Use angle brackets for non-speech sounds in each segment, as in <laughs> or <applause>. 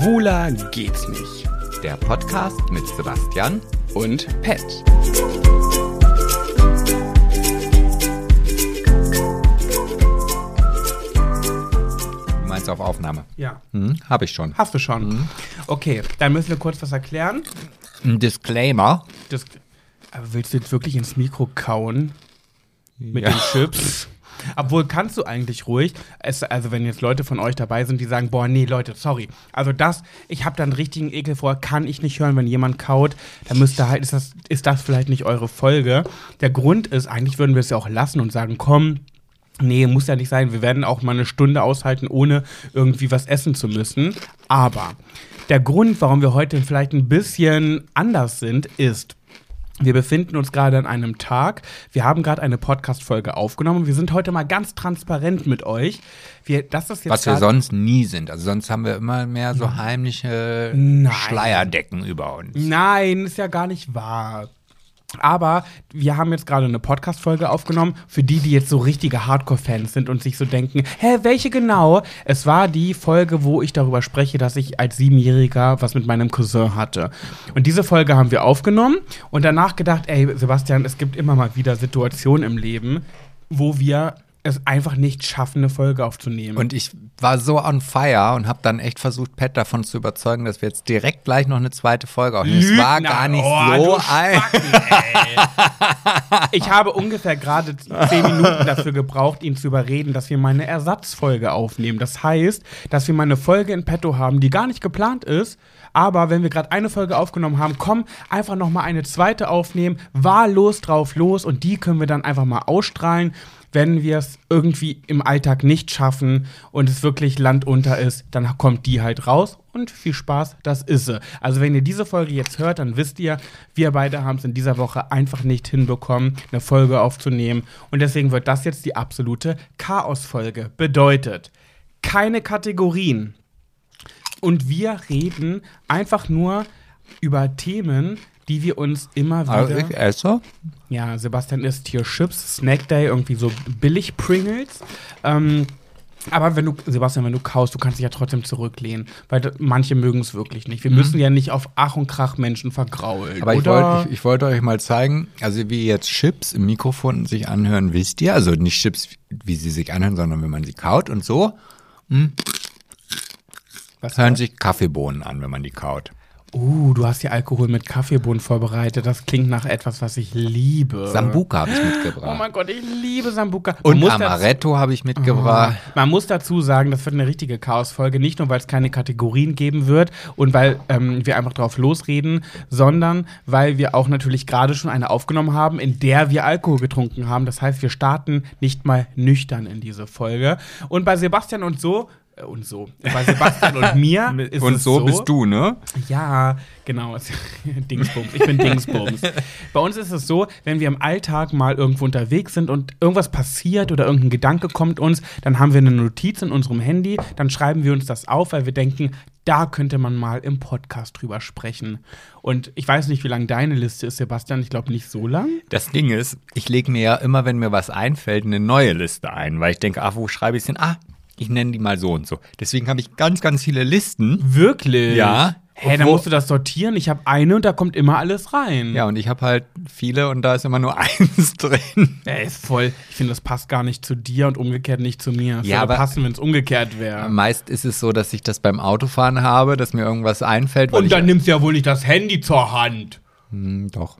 Schwuler geht's nicht. Der Podcast mit Sebastian. Und Pet. Du meinst auf Aufnahme? Ja. Hm, Habe ich schon. Hast du schon? Okay, dann müssen wir kurz was erklären. Ein Disclaimer. Das, aber willst du jetzt wirklich ins Mikro kauen? Mit Ja. den Chips? <laughs> Obwohl, kannst du eigentlich ruhig. Es, also, wenn jetzt Leute von euch dabei sind, die sagen, boah, nee, Leute, sorry. Also das, ich habe da einen richtigen Ekel vor, kann ich nicht hören, wenn jemand kaut. Dann müsste halt, ist das, ist das vielleicht nicht eure Folge. Der Grund ist, eigentlich würden wir es ja auch lassen und sagen, komm, Nee, muss ja nicht sein. Wir werden auch mal eine Stunde aushalten, ohne irgendwie was essen zu müssen. Aber der Grund, warum wir heute vielleicht ein bisschen anders sind, ist, wir befinden uns gerade an einem Tag. Wir haben gerade eine Podcast-Folge aufgenommen. Wir sind heute mal ganz transparent mit euch. Wir, das ist jetzt Was wir sonst nie sind. Also sonst haben wir immer mehr so heimliche Nein. Schleierdecken über uns. Nein, ist ja gar nicht wahr. Aber wir haben jetzt gerade eine Podcast-Folge aufgenommen, für die, die jetzt so richtige Hardcore-Fans sind und sich so denken, hä, welche genau? Es war die Folge, wo ich darüber spreche, dass ich als Siebenjähriger was mit meinem Cousin hatte. Und diese Folge haben wir aufgenommen und danach gedacht, ey, Sebastian, es gibt immer mal wieder Situationen im Leben, wo wir es einfach nicht schaffen, eine Folge aufzunehmen. Und ich war so on fire und habe dann echt versucht, Pat davon zu überzeugen, dass wir jetzt direkt gleich noch eine zweite Folge aufnehmen. Es war Lügner. gar nicht Oh, so ein. Ich habe ungefähr gerade zehn Minuten dafür gebraucht, ihn zu überreden, dass wir mal eine Ersatzfolge aufnehmen. Das heißt, dass wir mal eine Folge in petto haben, die gar nicht geplant ist. Aber wenn wir gerade eine Folge aufgenommen haben, komm, einfach noch mal eine zweite aufnehmen, wahllos drauf los und die können wir dann einfach mal ausstrahlen. Wenn wir es irgendwie im Alltag nicht schaffen und es wirklich landunter ist, dann kommt die halt raus und viel Spaß, das ist sie. Also wenn ihr diese Folge jetzt hört, dann wisst ihr, wir beide haben es in dieser Woche einfach nicht hinbekommen, eine Folge aufzunehmen und deswegen wird das jetzt die absolute Chaos-Folge. Bedeutet, keine Kategorien, und wir reden einfach nur über Themen, die wir uns immer wieder. Also ich esse. Ja, Sebastian isst hier Chips, Snack Day, irgendwie so billig Pringles. Ähm, aber wenn du, Sebastian, wenn du kaust, du kannst dich ja trotzdem zurücklehnen, weil manche mögen es wirklich nicht. Wir müssen ja nicht auf Ach und Krach Menschen vergraulen. Mhm. Aber ich wollte ich, ich wollte euch mal zeigen, also wie jetzt Chips im Mikrofon sich anhören, wisst ihr? Also nicht Chips, wie sie sich anhören, sondern wenn man sie kaut und so Was hören sich Kaffeebohnen an, wenn man die kaut. Uh, du hast hier Alkohol mit Kaffeebohnen vorbereitet. Das klingt nach etwas, was ich liebe. Sambuka habe ich Oh mitgebracht. mein Gott, ich liebe Sambuka. Und Amaretto habe ich mitgebracht. Man muss dazu sagen, das wird eine richtige Chaos-Folge, nicht nur, weil es keine Kategorien geben wird und weil ähm, wir einfach drauf losreden, sondern weil wir auch natürlich gerade schon eine aufgenommen haben, in der wir Alkohol getrunken haben. Das heißt, wir starten nicht mal nüchtern in diese Folge. Und bei Sebastian und so, und so, bei Sebastian und mir <laughs> ist und es so, so bist du, ne? ja, genau. <laughs> Dingsbums. Ich bin <laughs> Dingsbums. Bei uns ist es so, wenn wir im Alltag mal irgendwo unterwegs sind und irgendwas passiert oder irgendein Gedanke kommt uns, dann haben wir eine Notiz in unserem Handy, dann schreiben wir uns das auf, weil wir denken, da könnte man mal im Podcast drüber sprechen. Und ich weiß nicht, wie lang deine Liste ist, Sebastian. Ich glaube nicht so lang. Das Ding ist, ich lege mir ja immer, wenn mir was einfällt, eine neue Liste ein, weil ich denke, ah, wo schreibe ich es denn? Ah, ich nenne die mal so und so. Deswegen habe ich ganz, ganz viele Listen. Wirklich? Ja. Hä, dann Wo- musst du das sortieren. Ich habe eine und da kommt immer alles rein. Ja, und ich habe halt viele und da ist immer nur <laughs> eins drin. Ey, ist voll. Ich finde, das passt gar nicht zu dir und umgekehrt nicht zu mir. Das Ja, würde aber- passen, wenn es umgekehrt wäre. Meist ist es so, dass ich das beim Autofahren habe, dass mir irgendwas einfällt. Und dann nimmst du ja wohl nicht das Handy zur Hand. Hm, doch.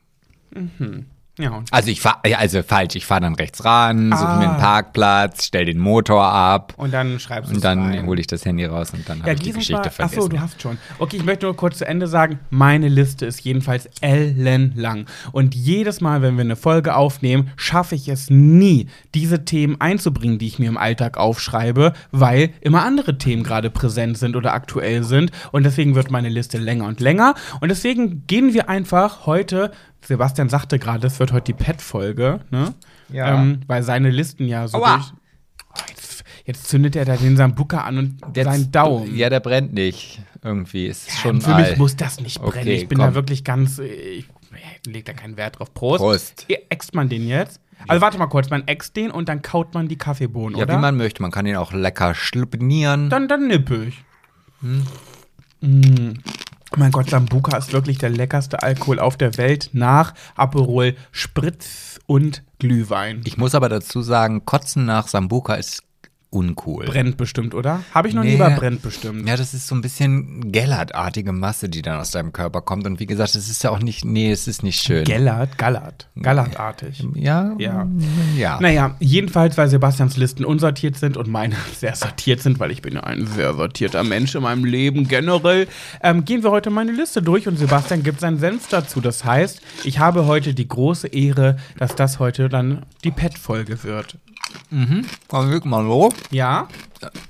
Ja, Also ich fahre, also falsch, ich fahre dann rechts ran, suche Ah. mir einen Parkplatz, stell den Motor ab und dann schreibst du und dann hole ich das Handy raus und dann habe Ja, ich die Geschichte Fall, vergessen. achso, du hast schon. Okay, ich möchte nur kurz zu Ende sagen, meine Liste ist jedenfalls ellenlang. Und jedes Mal, wenn wir eine Folge aufnehmen, schaffe ich es nie, diese Themen einzubringen, die ich mir im Alltag aufschreibe, weil immer andere Themen gerade präsent sind oder aktuell sind. Und deswegen wird meine Liste länger und länger. Und deswegen gehen wir einfach heute, Sebastian sagte gerade, es wird heute die Pet-Folge, ne? Ja. Ähm, weil seine Listen ja so Aua. durch. Oh, jetzt, jetzt zündet er da den Sambuka an und Jetzt- seinen Daumen. Ja, der brennt nicht. Irgendwie ist schon Für mich muss das nicht brennen. Okay, ich bin komm. da wirklich ganz. Ich leg da keinen Wert drauf. Prost. Prost. Hier äxt man den jetzt. Also warte mal kurz, man äxt den und dann kaut man die Kaffeebohnen, Ja, oder? wie man möchte. Man kann ihn auch lecker schlupnieren. dann, dann nippe ich. Mein Gott, Sambuka ist wirklich der leckerste Alkohol auf der Welt nach Aperol Spritz und Glühwein. Ich muss aber dazu sagen, Kotzen nach Sambuka ist uncool. Brennt bestimmt, oder? Habe ich noch nie Nee. über brennt bestimmt. Ja, das ist so ein bisschen Gellertartige Masse, die dann aus deinem Körper kommt. Und wie gesagt, es ist ja auch nicht, nee, es ist nicht schön. Gellert, Gallert. Gallertartig. ja, Ja. ja. Naja, jedenfalls, weil Sebastians Listen unsortiert sind und meine <laughs> sehr sortiert sind, weil ich bin ja ein sehr sortierter Mensch in meinem Leben generell, ähm, gehen wir heute meine Liste durch und Sebastian gibt seinen Senf dazu. Das heißt, ich habe heute die große Ehre, dass das heute dann die Pet-Folge wird. Komm, leg mal los. Ja?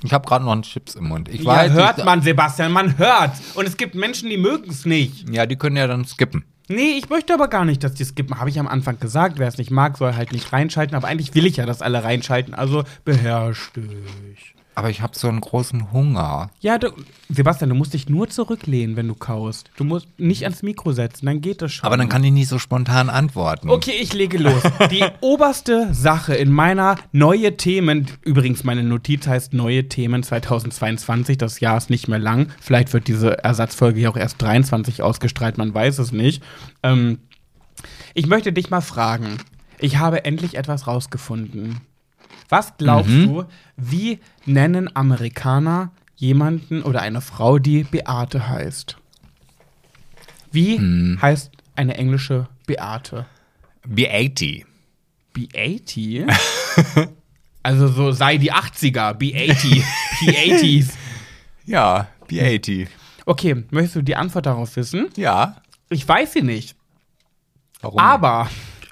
Ich habe gerade noch einen Chips im Mund. Ich Ja, weiß, hört ich, man, Sebastian, man hört. Und es gibt Menschen, die mögen es nicht. Ja, die können ja dann skippen. Nee, ich möchte aber gar nicht, dass die skippen. Habe ich am Anfang gesagt. Wer es nicht mag, soll halt nicht reinschalten. Aber eigentlich will ich ja, dass alle reinschalten. Also beherrsch dich. Aber ich habe so einen großen Hunger. Ja, du, Sebastian, du musst dich nur zurücklehnen, wenn du kaust. Du musst nicht ans Mikro setzen, dann geht das schon. Aber dann kann ich nicht so spontan antworten. Okay, ich lege los. Die <laughs> oberste Sache in meiner neue Themen, übrigens meine Notiz heißt neue Themen 2022, das Jahr ist nicht mehr lang. Vielleicht wird diese Ersatzfolge hier auch erst 23 ausgestrahlt, man weiß es nicht. Ähm, ich möchte dich mal fragen. Ich habe endlich etwas rausgefunden. Was glaubst du, wie nennen Amerikaner jemanden oder eine Frau, die Beate heißt? Wie heißt eine englische Beate? B80. B80? <laughs> also so sei die 80er, B80, P80s. Ja, B80. Okay, möchtest du die Antwort darauf wissen? Ja. Ich weiß sie nicht, Warum? aber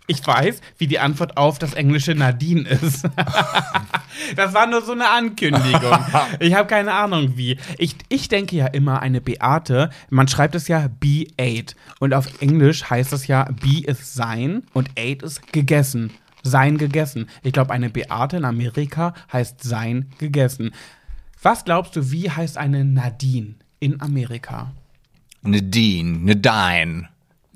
ich weiß, wie die Antwort auf das englische Nadine ist. <laughs> das war nur so eine Ankündigung. <laughs> Ich habe keine Ahnung wie. Ich, ich denke ja immer, eine Beate, man schreibt es ja B8 und auf Englisch heißt es ja B ist sein und 8 ist gegessen. Sein gegessen. Ich glaube, eine Beate in Amerika heißt sein gegessen. Was glaubst du, wie heißt eine Nadine in Amerika? Nadine, Nadine.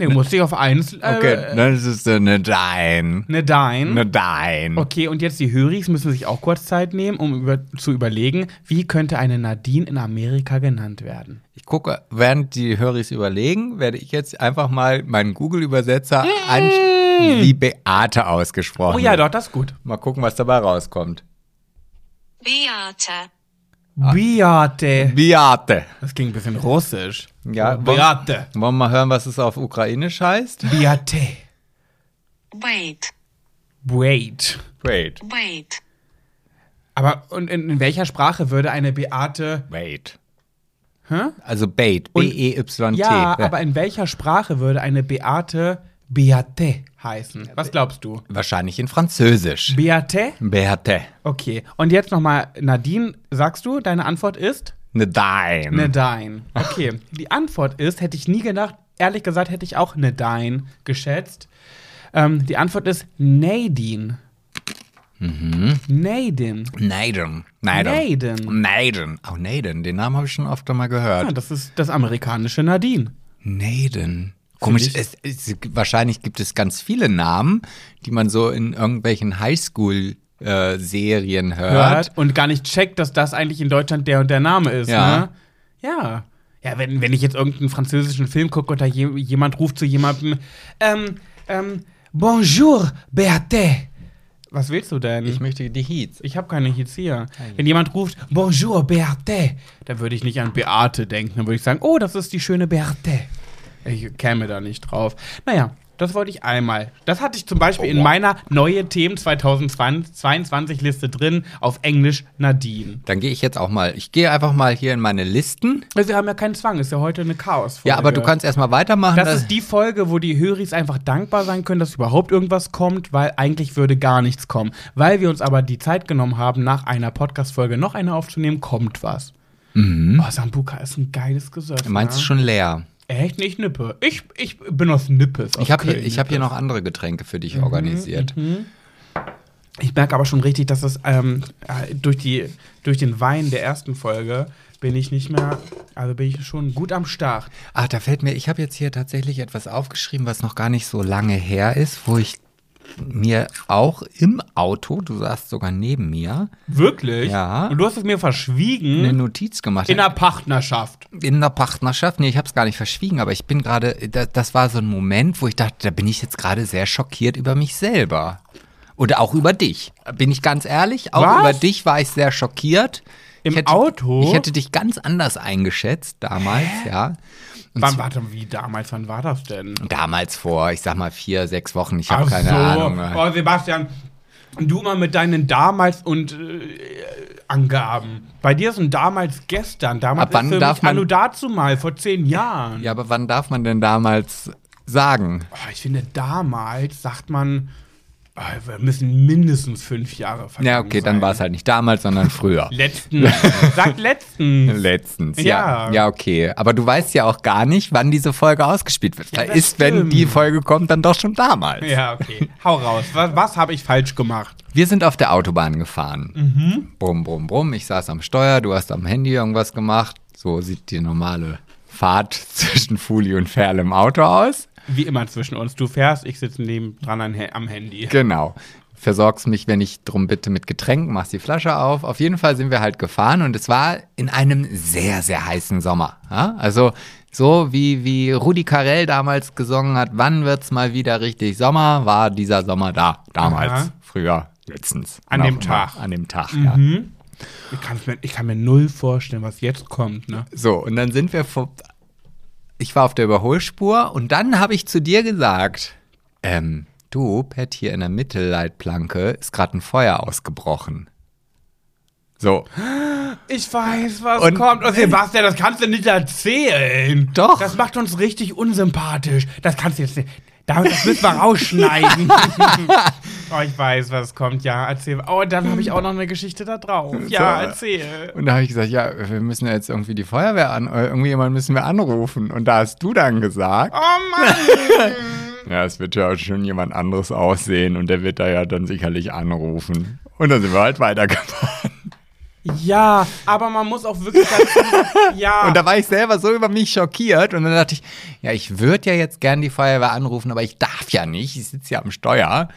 Nee, du musst dich auf eins. Äh, Okay, das ist eine Nadine. Nadine. Nadine. Okay, und jetzt die Höris müssen sich auch kurz Zeit nehmen, um über, zu überlegen, wie könnte eine Nadine in Amerika genannt werden. Ich gucke, während die Höris überlegen, werde ich jetzt einfach mal meinen Google-Übersetzer an wie Beate ausgesprochen. Oh ja, doch, das ist gut. Mal gucken, was dabei rauskommt. Beate. Beate. Beate. Das klingt ein bisschen russisch. Ja, Beate. Wollen wir mal hören, was es auf Ukrainisch heißt? Beate. Wait. Wait. Wait. Wait. Aber und in, in welcher Sprache würde eine Beate. Wait. Hä? Also Bait. B-E-Y-T. Ja, aber in welcher Sprache würde eine Beate Beate heißen? Was glaubst du? Wahrscheinlich in Französisch. Beate? Beate. Okay. Und jetzt nochmal, Nadine, sagst du, deine Antwort ist? Nadine. Nadine. Okay. Die Antwort ist, hätte ich nie gedacht, ehrlich gesagt hätte ich auch Nadine geschätzt. Ähm, die Antwort ist Nadine. Mhm. Nadine. Naden. Naden. Naden. Naden. Oh, Naden. Den Namen habe ich schon oft mal gehört. Ja, das ist das amerikanische Nadine. Naden. Komisch, es, es, wahrscheinlich gibt es ganz viele Namen, die man so in irgendwelchen Highschool-Serien hört. Hört und gar nicht checkt, dass das eigentlich in Deutschland der und der Name ist. Ja. Ne? Ja. Ja, wenn, wenn ich jetzt irgendeinen französischen Film gucke und da je, jemand ruft zu jemandem, ähm, ähm, Bonjour, Beate. Was willst du denn? Ich möchte die Heats. Ich habe keine Hits hier. Wenn jemand ruft, Bonjour, Beate, dann würde ich nicht an Beate denken. Dann würde ich sagen, oh, das ist die schöne Beate. Ich käme da nicht drauf. Naja, das wollte ich einmal. Das hatte ich zum Beispiel in meiner neue Themen 2022 Liste drin, auf Englisch Nadine. Dann gehe ich jetzt auch mal. Ich gehe einfach mal hier in meine Listen. Wir haben ja keinen Zwang, ist ja heute eine chaos -Folge. Ja, aber du kannst erstmal weitermachen. Das ist die Folge, wo die Höris einfach dankbar sein können, dass überhaupt irgendwas kommt, weil eigentlich würde gar nichts kommen. Weil wir uns aber die Zeit genommen haben, nach einer Podcast-Folge noch eine aufzunehmen, kommt was. Oh, Sambuka ist ein geiles Gesöff. Meinst ne? du schon leer? Echt nicht Nippe. Ich, ich bin aus Nippes. aus Ich habe hier, ich hab hier noch andere Getränke für Mhm, dich organisiert. Ich merke aber schon richtig, dass es ähm, äh, durch, die, durch den Wein der ersten Folge bin ich nicht mehr, also bin ich schon gut am Start. Ach, da fällt mir, ich habe jetzt hier tatsächlich etwas aufgeschrieben, was noch gar nicht so lange her ist, wo ich mir auch im Auto, du saßt sogar neben mir, Wirklich? Ja. Und du hast es mir verschwiegen eine Notiz gemacht. in der Partnerschaft. in der Partnerschaft. Nee, ich habe es gar nicht verschwiegen, aber ich bin gerade, da- das war so ein Moment, wo ich dachte, da bin ich jetzt gerade sehr schockiert über mich selber. Oder auch über dich. Bin ich ganz ehrlich? Auch Was? über dich war ich sehr schockiert. Im ich hätte, Auto? Ich hätte dich ganz anders eingeschätzt damals, ja. Und Wann, warte, wie damals, wann war das denn? damals vor, ich sag mal, vier, sechs Wochen, ich habe keine so. Ahnung. Oh, Sebastian, du mal mit deinen damals und äh, Angaben. Bei dir ist ein damals gestern. Damals Ab wann ist für darf mich man- dazu mal, vor zehn Jahren. Ja, aber wann darf man denn damals sagen? Oh, ich finde, damals sagt man, wir müssen mindestens fünf Jahre vergangen Ja, okay, dann sein. war es halt nicht damals, sondern früher. Letzten. <laughs> Sagt letztens. <laughs> Letztens, ja. Ja. ja. okay. Aber du weißt ja auch gar nicht, wann diese Folge ausgespielt wird. Da das ist, wenn stimmt. die Folge kommt, dann doch schon damals. Ja, okay. Hau raus. Was, was habe ich falsch gemacht? Wir sind auf der Autobahn gefahren. Mhm. Brumm, brumm, brumm. Ich saß am Steuer, du hast am Handy irgendwas gemacht. So sieht die normale Fahrt <laughs> zwischen Fuli und Ferl im Auto aus. Wie immer zwischen uns. Du fährst, ich sitze neben dran an, am Handy. Genau. Versorgst mich, wenn ich drum bitte, mit Getränk, machst die Flasche auf. Auf jeden Fall sind wir halt gefahren und es war in einem sehr, sehr heißen Sommer. Ja? Also so wie, wie Rudi Carell damals gesungen hat, wann wird's mal wieder richtig Sommer, war dieser Sommer da. Damals, Aha. früher, letztens. An Und dem immer Tag. An dem Tag, ja. Ich, kann's mir, ich kann mir null vorstellen, was jetzt kommt. Ne? So, und dann sind wir vor. Ich war auf der Überholspur und dann habe ich zu dir gesagt, ähm, du, Pet, hier in der Mittelleitplanke ist gerade ein Feuer ausgebrochen. So. Ich weiß, was Und- kommt. Oh, Sebastian, das kannst du nicht erzählen. Doch. Das macht uns richtig unsympathisch. Das kannst du jetzt nicht. Da- Das müssen wir rausschneiden. <laughs> oh, ich weiß, was kommt. Ja, erzähl. Oh, dann habe ich auch noch eine Geschichte da drauf. Ja, So. erzähl. Und da habe ich gesagt, ja, wir müssen jetzt irgendwie die Feuerwehr an, oder irgendjemand müssen wir anrufen. Und da hast du dann gesagt, Oh Mann. <laughs> ja, es wird ja schon jemand anderes aussehen und der wird da ja dann sicherlich anrufen. Und dann sind wir halt weitergefahren. Ja, aber man muss auch wirklich dazu. <laughs> Ja. Und da war ich selber so über mich schockiert und dann dachte ich, ja, ich würde ja jetzt gern die Feuerwehr anrufen, aber ich darf ja nicht, ich sitze ja am Steuer.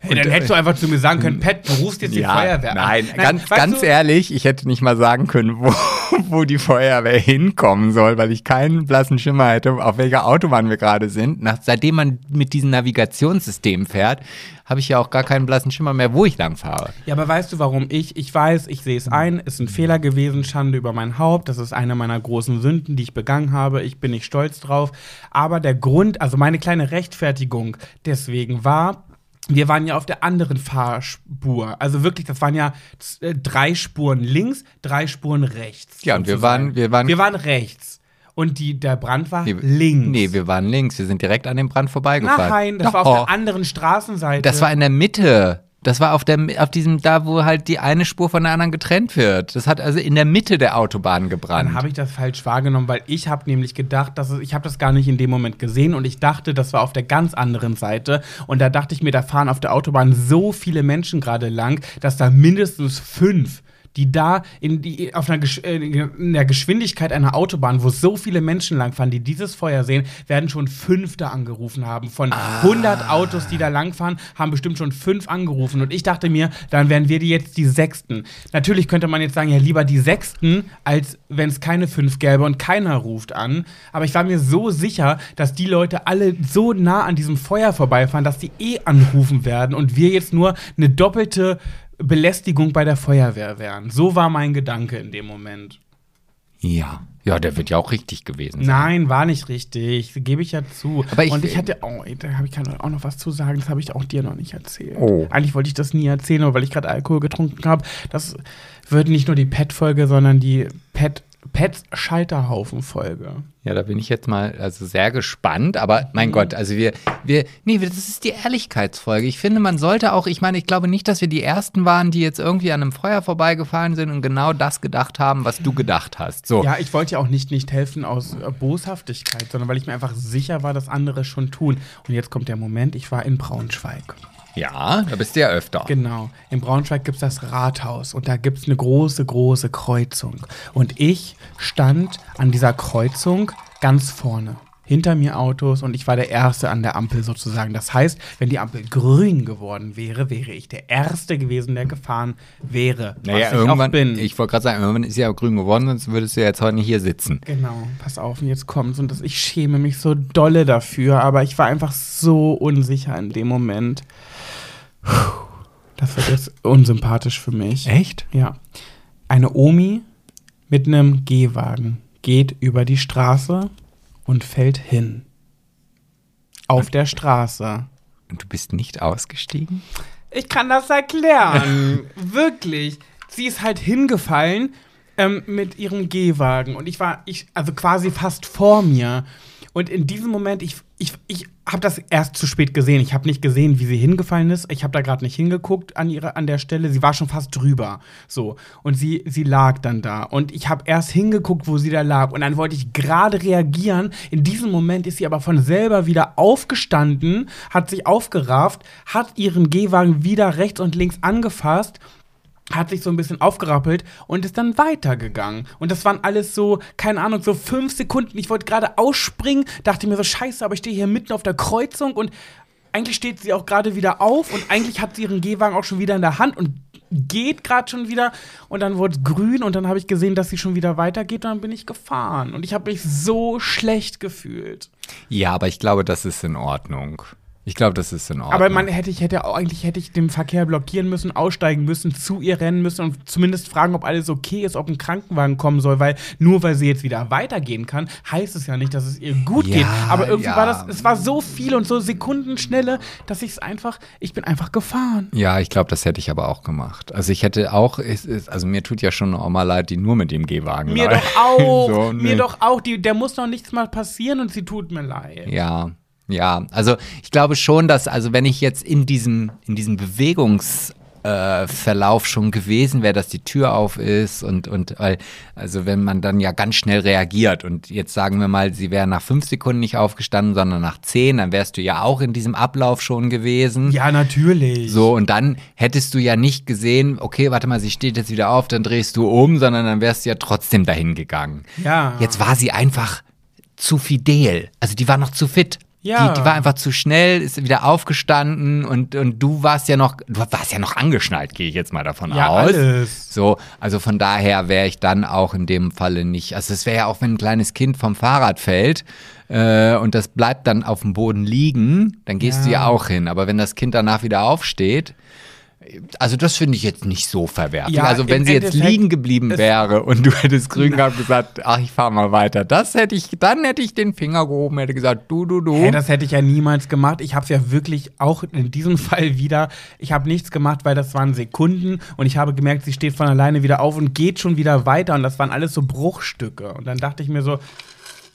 Hey, dann hättest du einfach zu mir sagen können, Pet, du rufst jetzt die Feuerwehr nein, an. ganz, weißt ganz du, ehrlich, ich hätte nicht mal sagen können, wo, <laughs> wo die Feuerwehr hinkommen soll, weil ich keinen blassen Schimmer hätte, auf welcher Autobahn wir gerade sind. Nach, seitdem man mit diesem Navigationssystem fährt, habe ich ja auch gar keinen blassen Schimmer mehr, wo ich lang fahre. Ja, aber weißt du, warum ich? Ich weiß, ich sehe es ein, ist ein Fehler gewesen, Schande über mein Haupt. Das ist eine meiner großen Sünden, die ich begangen habe. Ich bin nicht stolz drauf. Aber der Grund, also meine kleine Rechtfertigung deswegen war, wir waren ja auf der anderen Fahrspur. Also wirklich, das waren ja äh, drei Spuren links, drei Spuren rechts. Ja, und wir waren- wir waren- wir waren rechts. Und die, der Brand war Nee, links. Nee, wir waren links, wir sind direkt an dem Brand vorbeigefahren. Nein, das Doch. war auf der anderen Straßenseite. Das war in der Mitte. Das war auf der auf diesem da, wo halt die eine Spur von der anderen getrennt wird. Das hat also in der Mitte der Autobahn gebrannt. Dann habe ich das falsch wahrgenommen, weil ich habe nämlich gedacht, dass es, ich habe das gar nicht in dem Moment gesehen und ich dachte, das war auf der ganz anderen Seite und da dachte ich mir, da fahren auf der Autobahn so viele Menschen gerade lang, dass da mindestens fünf die da in, die, auf einer Gesch äh, in der Geschwindigkeit einer Autobahn, wo so viele Menschen langfahren, die dieses Feuer sehen, werden schon fünf da angerufen haben. Von 100 Autos, die da langfahren, haben bestimmt schon fünf angerufen. Und ich dachte mir, dann wären wir die jetzt die Sechsten. Natürlich könnte man jetzt sagen, ja, lieber die Sechsten, als wenn es keine fünf gäbe und keiner ruft an. Aber ich war mir so sicher, dass die Leute alle so nah an diesem Feuer vorbeifahren, dass die eh anrufen werden und wir jetzt nur eine doppelte Belästigung bei der Feuerwehr wären. So war mein Gedanke in dem Moment. ja. Ja, der wird ja auch richtig gewesen sein. Nein, war nicht richtig. Gebe ich ja zu. Aber ich- und ich hatte, oh, da habe ich auch noch was zu sagen. Das habe ich auch dir noch nicht erzählt. Oh. Eigentlich wollte ich das nie erzählen, aber weil ich gerade Alkohol getrunken habe. Das wird nicht nur die Pet-Folge, sondern die Pet, Pets Scheiterhaufen-Folge. Ja, da bin ich jetzt mal also sehr gespannt. Aber mein Gott, also wir, wir, nee, das ist die Ehrlichkeitsfolge. Ich finde, man sollte auch, ich meine, ich glaube nicht, dass wir die Ersten waren, die jetzt irgendwie an einem Feuer vorbeigefahren sind und genau das gedacht haben, was du gedacht hast. So. Ja, ich wollte ja auch nicht, nicht helfen aus Boshaftigkeit, sondern weil ich mir einfach sicher war, dass andere schon tun. Und jetzt kommt der Moment, ich war in Braunschweig. Ja, da bist du ja öfter. Genau. In Braunschweig gibt es das Rathaus und da gibt es eine große, große Kreuzung. Und ich stand an dieser Kreuzung ganz vorne. hinter mir Autos und ich war der Erste an der Ampel sozusagen. Das heißt, wenn die Ampel grün geworden wäre, wäre ich der Erste gewesen, der gefahren wäre. Naja, ich irgendwann, auch bin. ich wollte gerade sagen, irgendwann ist ja auch grün geworden, sonst würdest du ja jetzt heute nicht hier sitzen. Genau, pass auf, und jetzt kommt's. Und das, ich schäme mich so dolle dafür, aber ich war einfach so unsicher in dem Moment. Das wird jetzt unsympathisch für mich. Echt? Ja. Eine Omi mit einem Gehwagen geht über die Straße und fällt hin. Auf der Straße. Und du bist nicht ausgestiegen? Ich kann das erklären. <laughs> Wirklich. Sie ist halt hingefallen ähm, mit ihrem Gehwagen. Und ich war, ich, also quasi fast vor mir. Und in diesem Moment, ich, ich, ich habe das erst zu spät gesehen. Ich habe nicht gesehen, wie sie hingefallen ist. Ich habe da gerade nicht hingeguckt an, ihre, an der Stelle. Sie war schon fast drüber. So. Und sie, sie lag dann da. Und ich habe erst hingeguckt, wo sie da lag. Und dann wollte ich gerade reagieren. In diesem Moment ist sie aber von selber wieder aufgestanden, hat sich aufgerafft, hat ihren Gehwagen wieder rechts und links angefasst hat sich so ein bisschen aufgerappelt und ist dann weitergegangen. Und das waren alles so, keine Ahnung, so fünf Sekunden. Ich wollte gerade ausspringen, dachte mir so, scheiße, aber ich stehe hier mitten auf der Kreuzung und eigentlich steht sie auch gerade wieder auf und eigentlich hat sie ihren Gehwagen auch schon wieder in der Hand und geht gerade schon wieder und dann wurde es grün und dann habe ich gesehen, dass sie schon wieder weitergeht und dann bin ich gefahren und ich habe mich so schlecht gefühlt. Ja, aber ich glaube, das ist in Ordnung. Ich glaube, das ist in Ordnung. Aber man hätte ich hätte auch, eigentlich hätte ich den Verkehr blockieren müssen, aussteigen müssen, zu ihr rennen müssen und zumindest fragen, ob alles okay ist, ob ein Krankenwagen kommen soll, weil nur weil sie jetzt wieder weitergehen kann, heißt es ja nicht, dass es ihr gut Ja, geht. Aber irgendwie ja. war das, es war so viel und so Sekundenschnelle, dass ich es einfach, ich bin einfach gefahren. Ja, ich glaube, das hätte ich aber auch gemacht. Also ich hätte auch, also mir tut ja schon auch mal leid, die nur mit dem Gehwagen Mir <laughs> leid. doch auch, <laughs> So, mir nee. doch auch, die, der muss noch nichts mal passieren und sie tut mir leid. Ja, ja. Also ich glaube schon, dass, also wenn ich jetzt in diesem, in diesem Bewegungsverlauf äh, Verlauf schon gewesen wäre, dass die Tür auf ist und, und also wenn man dann ja ganz schnell reagiert und jetzt sagen wir mal, sie wäre nach fünf Sekunden nicht aufgestanden, sondern nach zehn, dann wärst du ja auch in diesem Ablauf schon gewesen. Ja, natürlich. So, und dann hättest du ja nicht gesehen, okay, warte mal, sie steht jetzt wieder auf, dann drehst du um, sondern dann wärst du ja trotzdem dahin gegangen. Ja. Jetzt war sie einfach zu fidel. Also die war noch zu fit. Ja. Die, die war einfach zu schnell, ist wieder aufgestanden und, und du warst ja noch, du warst ja noch angeschnallt, gehe ich jetzt mal davon Ja, aus. alles. So, also von daher wäre ich dann auch in dem Falle nicht. Also es wäre ja auch, wenn ein kleines Kind vom Fahrrad fällt äh, und das bleibt dann auf dem Boden liegen, dann gehst du ja auch hin. Aber wenn das Kind danach wieder aufsteht, also das finde ich jetzt nicht so verwerflich. Ja, also wenn sie jetzt Endeffekt liegen geblieben wäre und du hättest grün gehabt und gesagt, ach, ich fahre mal weiter, das hätte ich, dann hätte ich den Finger gehoben, hätte gesagt, du, du, du. Hey, das hätte ich ja niemals gemacht. Ich habe es ja wirklich auch in diesem <laughs> Fall wieder. Ich habe nichts gemacht, weil das waren Sekunden und ich habe gemerkt, sie steht von alleine wieder auf und geht schon wieder weiter und das waren alles so Bruchstücke. Und dann dachte ich mir so,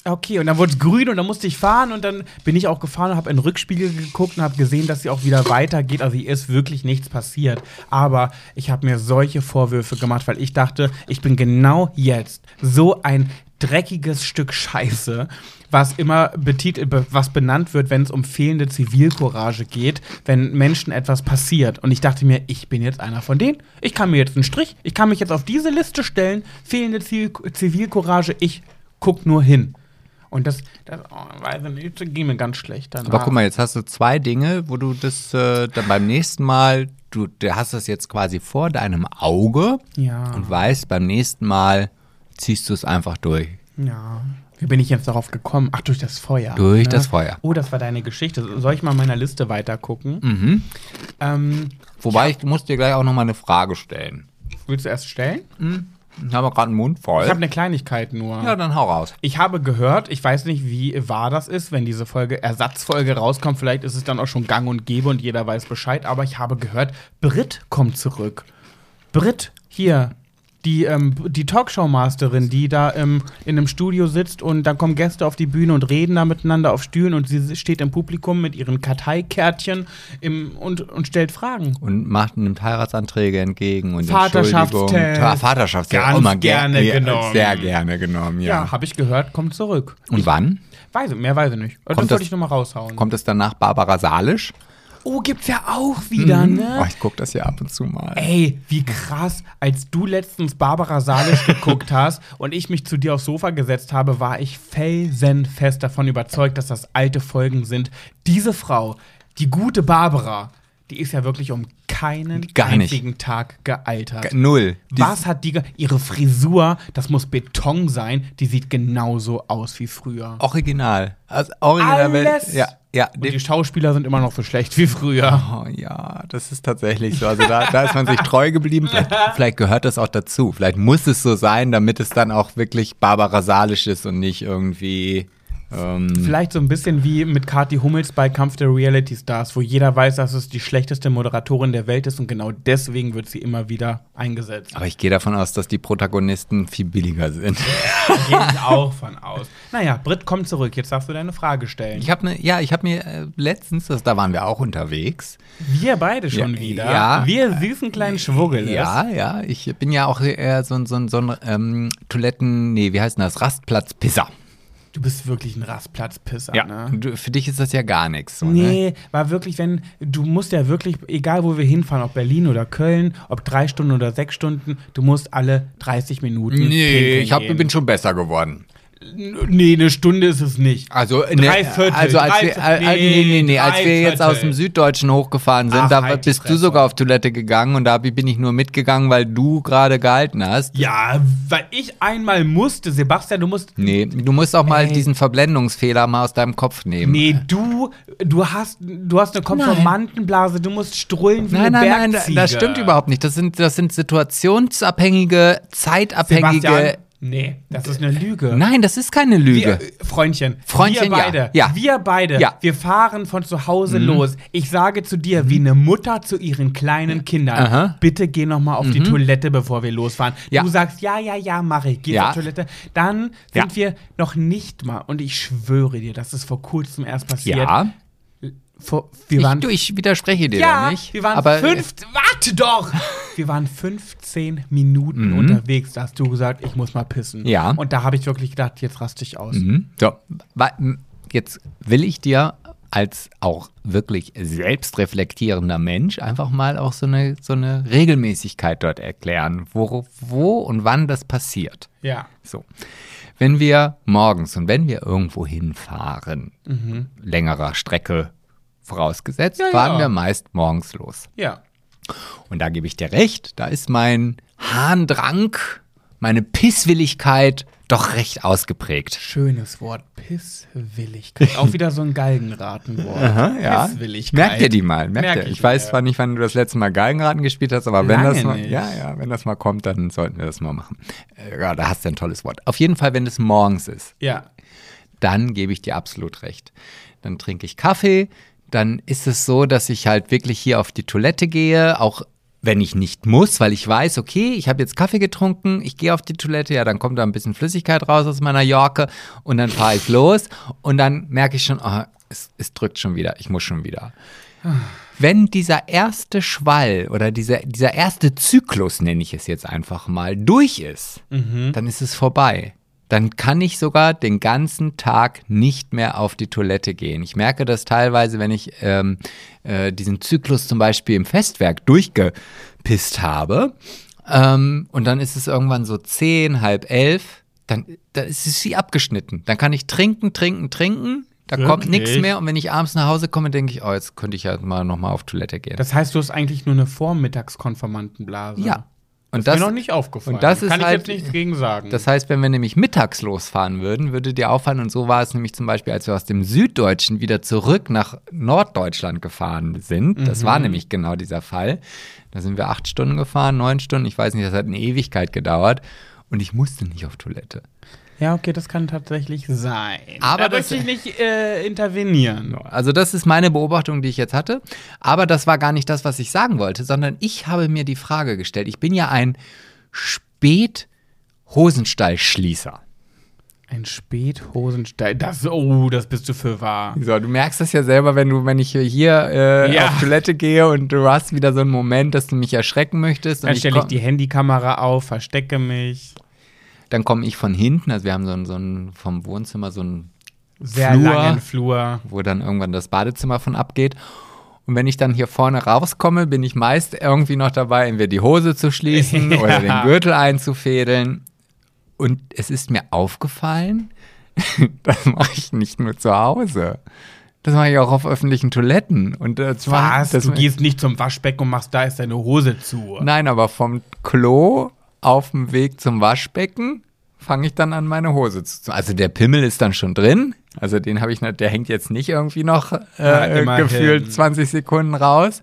okay, und dann wurde es grün und dann musste ich fahren und dann bin ich auch gefahren und habe in Rückspiegel geguckt und habe gesehen, dass sie auch wieder weitergeht. Also hier ist wirklich nichts passiert. Aber ich habe mir solche Vorwürfe gemacht, weil ich dachte, ich bin genau jetzt so ein dreckiges Stück Scheiße, was immer betitelt, be- was benannt wird, wenn es um fehlende Zivilcourage geht, wenn Menschen etwas passiert. Und ich dachte mir, ich bin jetzt einer von denen. Ich kann mir jetzt einen Strich, ich kann mich jetzt auf diese Liste stellen. Fehlende Zivil Zivilcourage, ich guck nur hin. Und das, das oh, weiß ich nicht, ging mir ganz schlecht danach. Aber guck mal, jetzt hast du zwei Dinge, wo du das äh, dann beim nächsten Mal, du, du hast das jetzt quasi vor deinem Auge Ja. und weißt, beim nächsten Mal ziehst du es einfach durch. Ja. Wie bin ich jetzt darauf gekommen? Ach, durch das Feuer. Durch das Feuer. Oh, das war deine Geschichte. Soll ich mal meiner Liste weiter gucken? Mhm. Ähm, Wobei, ich muss dir gleich auch noch mal eine Frage stellen. willst du erst stellen? Ich habe gerade einen Mund voll. Ich habe eine Kleinigkeit nur. ja, dann hau raus. Ich habe gehört, ich weiß nicht, wie wahr das ist, wenn diese Folge, Ersatzfolge rauskommt. Vielleicht ist es dann auch schon gang und gäbe und jeder weiß Bescheid. Aber ich habe gehört, Brit kommt zurück. Brit, hier, die, ähm, die Talkshow-Masterin, die da ähm, in einem Studio sitzt und dann kommen Gäste auf die Bühne und reden da miteinander auf Stühlen und sie steht im Publikum mit ihren Karteikärtchen im, und, und stellt Fragen. Und macht, nimmt Heiratsanträge entgegen und Vaterschaftstest. Ta- Vaterschaftstest. Ganz mal gerne ja, genommen. Sehr gerne genommen, ja. Ja, habe ich gehört, kommt zurück. Und wann? Weiß ich, mehr weiß ich nicht. Das Kommt wollte das- ich nur mal raushauen. Kommt es danach Barbara Salisch? Oh, gibt's ja auch wieder, ne? Oh, ich gucke das ja ab und zu mal. Ey, wie krass, als du letztens Barbara Salisch <laughs> geguckt hast und ich mich zu dir aufs Sofa gesetzt habe, war ich felsenfest davon überzeugt, dass das alte Folgen sind. Diese Frau, die gute Barbara, die ist ja wirklich um keinen Gar nicht. einzigen Tag gealtert. Ge- Null. Die- Was hat die, ihre Frisur, das muss Beton sein, die sieht genauso aus wie früher. Original. Also original. Alles. Ja, ja. Und die Schauspieler sind immer noch so schlecht wie früher. Oh ja, das ist tatsächlich so. Also da, da ist man sich <laughs> treu geblieben. Vielleicht, vielleicht gehört das auch dazu. Vielleicht muss es so sein, damit es dann auch wirklich Barbara Salisch ist und nicht irgendwie. Ähm, Vielleicht so ein bisschen wie mit Kathi Hummels bei Kampf der Reality Stars, wo jeder weiß, dass es die schlechteste Moderatorin der Welt ist und genau deswegen wird sie immer wieder eingesetzt. aber ich gehe davon aus, dass die Protagonisten viel billiger sind. <laughs> Gehe ich auch von aus. Naja, Britt, komm zurück. Jetzt darfst du deine Frage stellen. Ich habe ne, ja, ich habe mir äh, letztens, das, da waren wir auch unterwegs. Wir beide schon Ja, wieder. ja. Wir süßen kleinen Schwuggel. Ja, ja, ich bin ja auch eher so ein so ein, so ein ähm, Toiletten, nee, wie heißt denn das? Rastplatzpisser. Du bist wirklich ein Rastplatzpisser, ne? Du, für dich ist das ja gar nichts. So, Ne? Nee, war wirklich, wenn, du musst ja wirklich, egal wo wir hinfahren, ob Berlin oder Köln, ob drei Stunden oder sechs Stunden, du musst alle 30 Minuten. Nee, ich hab, bin schon besser geworden. Nee, eine Stunde ist es nicht. Also, Drei Viertel, also als drei wir, Viertel, äh, nee, nee, nee, als drei wir jetzt aus dem Süddeutschen hochgefahren sind, Ach, da halt bist du sogar auf Toilette gegangen und da bin ich nur mitgegangen, weil du gerade gehalten hast. Ja, weil ich einmal musste, Sebastian, du musst. Nee, du musst auch mal Ey. diesen Verblendungsfehler mal aus deinem Kopf nehmen. Nee, du, du hast, du hast eine Konformantenblase, du musst strullen wie Nein, eine nein, nein, Bergziege. das stimmt überhaupt nicht. Das sind, das sind situationsabhängige, zeitabhängige. Sebastian, nee, das ist eine Lüge. Nein, das ist keine Lüge. Wir, Freundchen, Freundchen, wir ja. beide, Ja. wir beide, Ja. Mhm. wir fahren von zu Hause los. Ich sage zu dir, wie eine Mutter zu ihren kleinen Kindern, Aha. Mhm. bitte geh noch mal auf die Toilette, bevor wir losfahren. Ja. Du sagst, ja, ja, ja, mach ich, geh Ja. auf Toilette. Dann sind Ja. wir noch nicht mal, und ich schwöre dir, das ist vor kurzem erst passiert. Vor, wir ich, waren du, ich widerspreche dir ja, da nicht. wir waren aber, fünf, warte doch! Wir waren 15 Minuten unterwegs, da hast du gesagt, ich muss mal pissen. Mhm. Ja. Und da habe ich wirklich gedacht, jetzt raste ich aus. Mhm. So, jetzt will ich dir als auch wirklich selbstreflektierender Mensch einfach mal auch so eine, so eine Regelmäßigkeit dort erklären, wo, wo und wann das passiert. Ja. So. Wenn wir morgens und wenn wir irgendwo hinfahren, längerer Strecke vorausgesetzt, Ja, ja. fahren wir meist morgens los. Ja. Und da gebe ich dir recht, da ist mein Harndrang, meine Pisswilligkeit doch recht ausgeprägt. Schönes Wort, Pisswilligkeit. Auch wieder so ein Galgenratenwort. <laughs> ja. Pisswilligkeit. Merk dir die mal. Merk Merk dir. ich Ich weiß zwar nicht, wann du das letzte Mal Geigenraten gespielt hast, aber wenn Lange das mal, nicht. ja, ja, wenn das mal kommt, dann sollten wir das mal machen. Äh, Ja, da hast du ein tolles Wort. Auf jeden Fall, wenn es morgens ist, Ja. dann gebe ich dir absolut recht. Dann trinke ich Kaffee, dann ist es so, dass ich halt wirklich hier auf die Toilette gehe, auch wenn ich nicht muss, weil ich weiß, okay, ich habe jetzt Kaffee getrunken, ich gehe auf die Toilette, ja, dann kommt da ein bisschen Flüssigkeit raus aus meiner Jorke und dann fahre ich los und dann merke ich schon, oh, es, es drückt schon wieder, ich muss schon wieder. Wenn dieser erste Schwall oder dieser, dieser erste Zyklus, nenne ich es jetzt einfach mal, durch ist, dann ist es vorbei. Dann kann ich sogar den ganzen Tag nicht mehr auf die Toilette gehen. Ich merke das teilweise, wenn ich ähm, äh, diesen Zyklus zum Beispiel im Festwerk durchgepisst habe. Ähm, und dann ist es irgendwann so zehn, halb elf. Dann, dann ist es wie abgeschnitten. Dann kann ich trinken, trinken, trinken. Da kommt Wirklich? nichts mehr. Und wenn ich abends nach Hause komme, denke ich, oh, jetzt könnte ich ja mal nochmal auf Toilette gehen. Das heißt, du hast eigentlich nur eine Vormittagskonformantenblase. ja. Und Das das, ist mir noch nicht aufgefallen. und das ist Kann ich halt- jetzt nichts gegen sagen. Das heißt, wenn wir nämlich mittags losfahren würden, würde dir auffallen, und so war es nämlich zum Beispiel, als wir aus dem Süddeutschen wieder zurück nach Norddeutschland gefahren sind. Das war nämlich genau dieser Fall. Da sind wir acht Stunden gefahren, neun Stunden, ich weiß nicht, das hat eine Ewigkeit gedauert. Und ich musste nicht auf Toilette. Ja, okay, das kann tatsächlich sein. Aber da das- möchte ich nicht äh, intervenieren. Also das ist meine Beobachtung, die ich jetzt hatte. Aber das war gar nicht das, was ich sagen wollte, sondern ich habe mir die Frage gestellt. Ich bin ja ein Spät-Hosenstallschließer. Ein Späthosenstein. Das, oh, das bist du für wahr. So, du merkst das ja selber, wenn du, wenn ich hier äh, Ja. auf Toilette gehe und du hast wieder so einen Moment, dass du mich erschrecken möchtest. Dann stelle ich die Handykamera auf, verstecke mich. Dann komme ich von hinten, also wir haben so ein, so ein vom Wohnzimmer so ein Sehr Flur. langen Flur. wo dann irgendwann das Badezimmer von abgeht. Und wenn ich dann hier vorne rauskomme, bin ich meist irgendwie noch dabei, entweder die Hose zu schließen <laughs> Ja. oder den Gürtel einzufädeln. Und es ist mir aufgefallen, <laughs> das mache ich nicht nur zu Hause. Das mache ich auch auf öffentlichen Toiletten. Und das Was? Das du gehst nicht zum Waschbecken und machst, da ist deine Hose zu. Nein, aber vom Klo auf dem Weg zum Waschbecken fange ich dann an, meine Hose zu. Also der Pimmel ist dann schon drin. Also den habe ich nicht, der hängt jetzt nicht irgendwie noch Ja, äh, immerhin. gefühlt 20 Sekunden raus.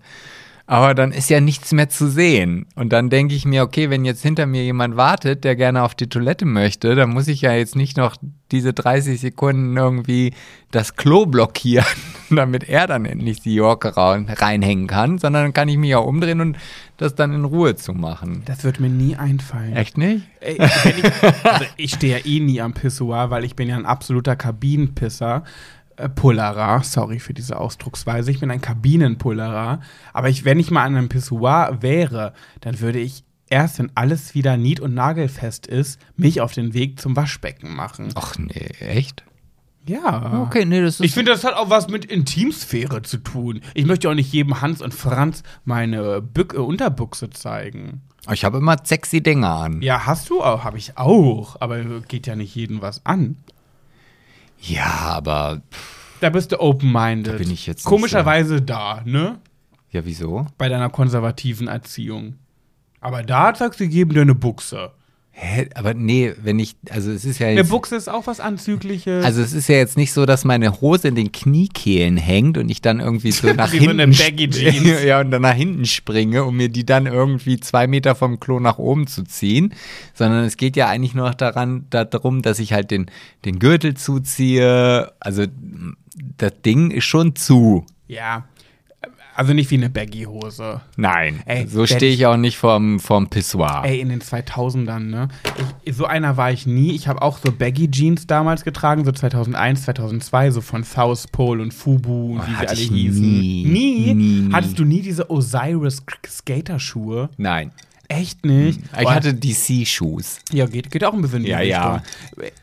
Aber dann ist ja nichts mehr zu sehen. Und dann denke ich mir, okay, wenn jetzt hinter mir jemand wartet, der gerne auf die Toilette möchte, dann muss ich ja jetzt nicht noch diese 30 Sekunden irgendwie das Klo blockieren, <laughs> damit er dann endlich die Jorke ra- reinhängen kann, sondern dann kann ich mich ja umdrehen und das dann in Ruhe zu machen. Das wird mir nie einfallen. Echt nicht? Ey, ich, <laughs> also ich stehe ja eh nie am Pissoir, weil ich bin ja ein absoluter Kabinenpisser. Äh, Pullerer, sorry für diese Ausdrucksweise. Ich bin ein Kabinenpullerer. Aber ich, wenn ich mal an einem Pissoir wäre, dann würde ich erst, wenn alles wieder nied- und nagelfest ist, mich auf den Weg zum Waschbecken machen. Ach nee, echt? Ja. Okay, nee, das ist. Ich finde, das hat auch was mit Intimsphäre zu tun. Ich möchte auch nicht jedem Hans und Franz meine Bück äh, Unterbuchse zeigen. ich habe immer sexy Dinge an. Ja, hast du auch, habe ich auch, aber geht ja nicht jedem was an. Ja, aber pff, Da bist du open-minded. Da bin ich jetzt Komischerweise da, ne? ja, wieso? Bei deiner konservativen Erziehung. Aber da sagst du, geben dir eine Buchse. Hä? Aber nee, wenn ich, also es ist ja Eine jetzt. Buchse ist auch was Anzügliches. Also es ist ja jetzt nicht so, dass meine Hose in den Kniekehlen hängt und ich dann irgendwie so <laughs> nach so hinten eine Baggy Jeans. <laughs> ja und dann nach hinten springe, um mir die dann irgendwie zwei Meter vom Klo nach oben zu ziehen, sondern es geht ja eigentlich nur noch daran darum, dass ich halt den den Gürtel zuziehe. Also das Ding ist schon zu. ja. Also nicht wie eine Baggy-Hose. Nein, Ey, so stehe ich- auch nicht vorm vorm Pissoir. Ey, in den 2000ern, ne? Ich, so einer war ich nie. Ich habe auch so Baggy-Jeans damals getragen, so 2001, 2002, so von South Pole und Fubu und Oh, wie sie alle hießen. nie. Nie? Nie, nie. Hattest du nie diese Osiris-Skater-Schuhe? Nein, Echt nicht? ich Oh, hatte DC-Shoes. Ja, geht, geht auch ein bisschen in die Ja, ja.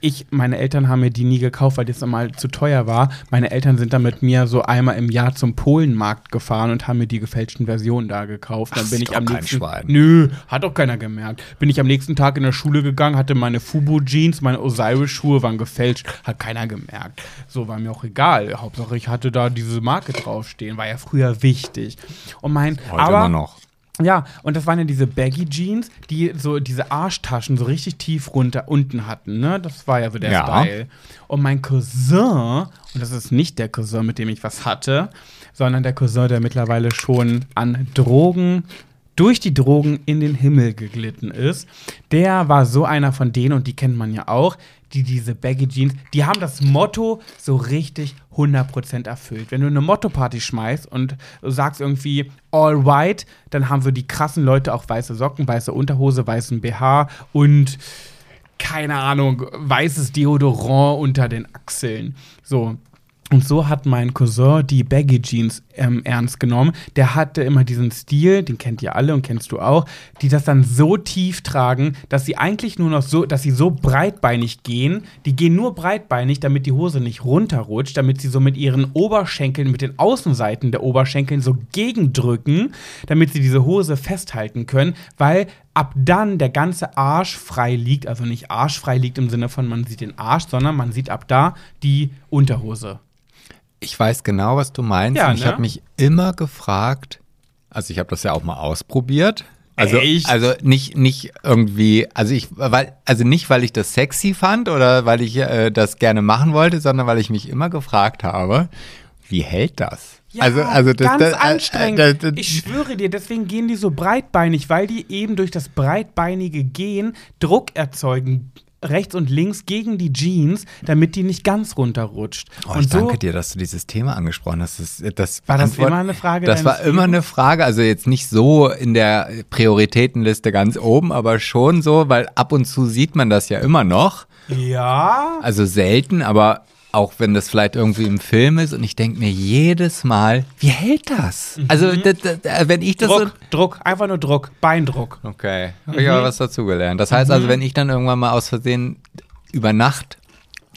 Ich, meine Eltern haben mir die nie gekauft, weil das mal zu teuer war. Meine Eltern sind dann mit mir so einmal im Jahr zum Polenmarkt gefahren und haben mir die gefälschten Versionen da gekauft. Dann Ach, bin ich am nächsten Schwein. Nö, hat doch keiner gemerkt. Bin ich am nächsten Tag in der Schule gegangen, hatte meine Fubu Jeans, meine Osiris Schuhe waren gefälscht, hat keiner gemerkt. So war mir auch egal. Hauptsache ich hatte da diese Marke draufstehen, war ja früher wichtig. Und mein Heute aber immer noch. Ja, und das waren ja diese Baggy Jeans, die so diese Arschtaschen so richtig tief runter unten hatten, ne? Das war ja so der Ja. Style. Und mein Cousin, und das ist nicht der Cousin, mit dem ich was hatte, sondern der Cousin, der mittlerweile schon an Drogen durch die Drogen in den Himmel geglitten ist. Der war so einer von denen, und die kennt man ja auch, die diese Baggy Jeans, die haben das Motto so richtig 100% erfüllt. Wenn du eine Motto-Party schmeißt und sagst irgendwie all white, dann haben so die krassen Leute auch weiße Socken, weiße Unterhose, weißen BH und keine Ahnung, weißes Deodorant unter den Achseln. So. Und so hat mein Cousin die Baggy Jeans ähm, ernst genommen. Der hatte immer diesen Stil, den kennt ihr alle und kennst du auch, die das dann so tief tragen, dass sie eigentlich nur noch so, dass sie so breitbeinig gehen. Die gehen nur breitbeinig, damit die Hose nicht runterrutscht, damit sie so mit ihren Oberschenkeln, mit den Außenseiten der Oberschenkeln so gegendrücken, damit sie diese Hose festhalten können, weil ab dann der ganze Arsch frei liegt, also nicht arschfrei liegt im Sinne von man sieht den Arsch, sondern man sieht ab da die Unterhose. Ich weiß genau, was du meinst. Ja, und ich ne? habe mich immer gefragt, also ich habe das ja auch mal ausprobiert. Also, Echt? also nicht, nicht irgendwie, also ich, weil, also nicht, weil ich das sexy fand oder weil ich äh, das gerne machen wollte, sondern weil ich mich immer gefragt habe, wie hält das? Ja, also, also das, ganz das, äh, anstrengend. äh, das- ich schwöre dir, deswegen gehen die so breitbeinig, weil die eben durch das breitbeinige Gehen Druck erzeugen rechts und links gegen die Jeans, damit die nicht ganz runterrutscht. Oh, und ich so, danke dir, dass du dieses Thema angesprochen hast. Das, das War das beantwort- immer eine Frage Das war immer eine Frage, also jetzt nicht so in der Prioritätenliste ganz oben, aber schon so, weil ab und zu sieht man das ja immer noch. ja, Also selten, aber auch wenn das vielleicht irgendwie im Film ist und ich denke mir jedes Mal, wie hält das? Also das, das, wenn ich das Mhm. Druck, Druck, einfach nur Druck, Beindruck. so Okay, habe ich aber was dazugelernt. Das heißt also, wenn ich dann irgendwann mal aus Versehen über Nacht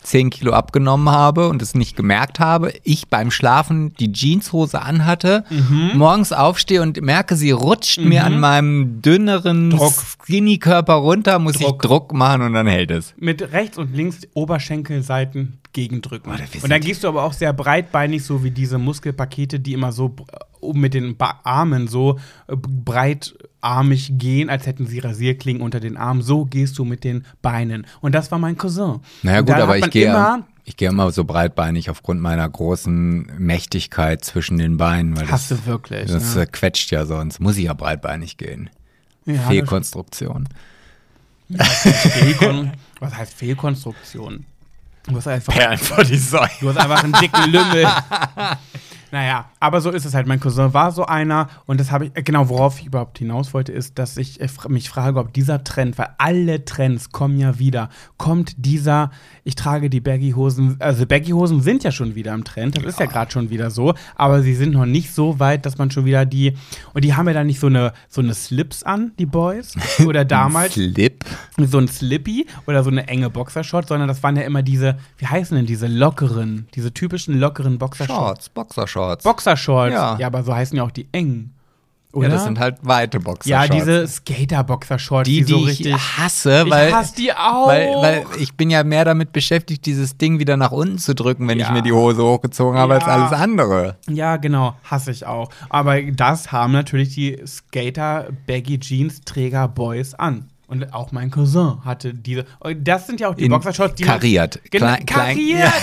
10 Kilo abgenommen habe und es nicht gemerkt habe, ich beim Schlafen die Jeanshose anhatte, Mhm. morgens aufstehe und merke, sie rutscht mir an meinem dünneren. Skinny-Körper runter, muss Druck. ich Druck machen und dann hält es. Mit rechts und links Oberschenkelseiten gegendrücken. Oh, und dann gehst du aber auch sehr breitbeinig, so wie diese Muskelpakete, die immer so oben mit den ba Armen so äh, breitarmig gehen, als hätten sie Rasierklingen unter den Armen. So gehst du mit den Beinen. Und das war mein Cousin. Naja gut, aber ich gehe immer, ich gehe immer so breitbeinig aufgrund meiner großen Mächtigkeit zwischen den Beinen, weil Hast das, du wirklich, das ja. quetscht ja sonst. Muss ich ja breitbeinig gehen. Ja, Fehlkonstruktion. Fehlkon was heißt Fehlkonstruktion? <laughs> Du hast einfach vor die Säule. Du hast einfach einen dicken Lümmel. <laughs> naja, aber so ist es halt. Mein Cousin war so einer und das habe ich, äh, genau, worauf ich überhaupt hinaus wollte, ist, dass ich äh, mich frage, ob dieser Trend, weil alle Trends kommen ja wieder, kommt dieser, ich trage die Baggy-Hosen, also Baggy-Hosen sind ja schon wieder im Trend, das ist ja gerade schon wieder so, aber sie sind noch nicht so weit, dass man schon wieder die, und die haben ja dann nicht so eine, so eine Slips an, die Boys, <laughs> oder damals Slip. so ein Slippy oder so eine enge Boxershort, sondern das waren ja immer diese, wie heißen denn diese lockeren, diese typischen lockeren Boxershorts. Shorts, Boxershorts. Boxershorts. Ja. Ja. aber so heißen ja auch die engen. Oder? Ja, das sind halt weite ja, Boxershorts. diese Skater-Boxershorts, die, die, die so ich richtig. hasse, weil, ich hasse die auch. weil, weil ich bin ja mehr damit beschäftigt, dieses Ding wieder nach unten zu drücken, wenn ich Ja. mir die Hose hochgezogen habe, als Ja. alles andere. ja, genau, hasse ich auch. Aber das haben natürlich die Skater-Baggy-Jeans-Träger-Boys an. Und auch mein Cousin hatte diese. und Das sind ja auch die In Boxershorts, die kariert. Genau, Klein- klein- kariert.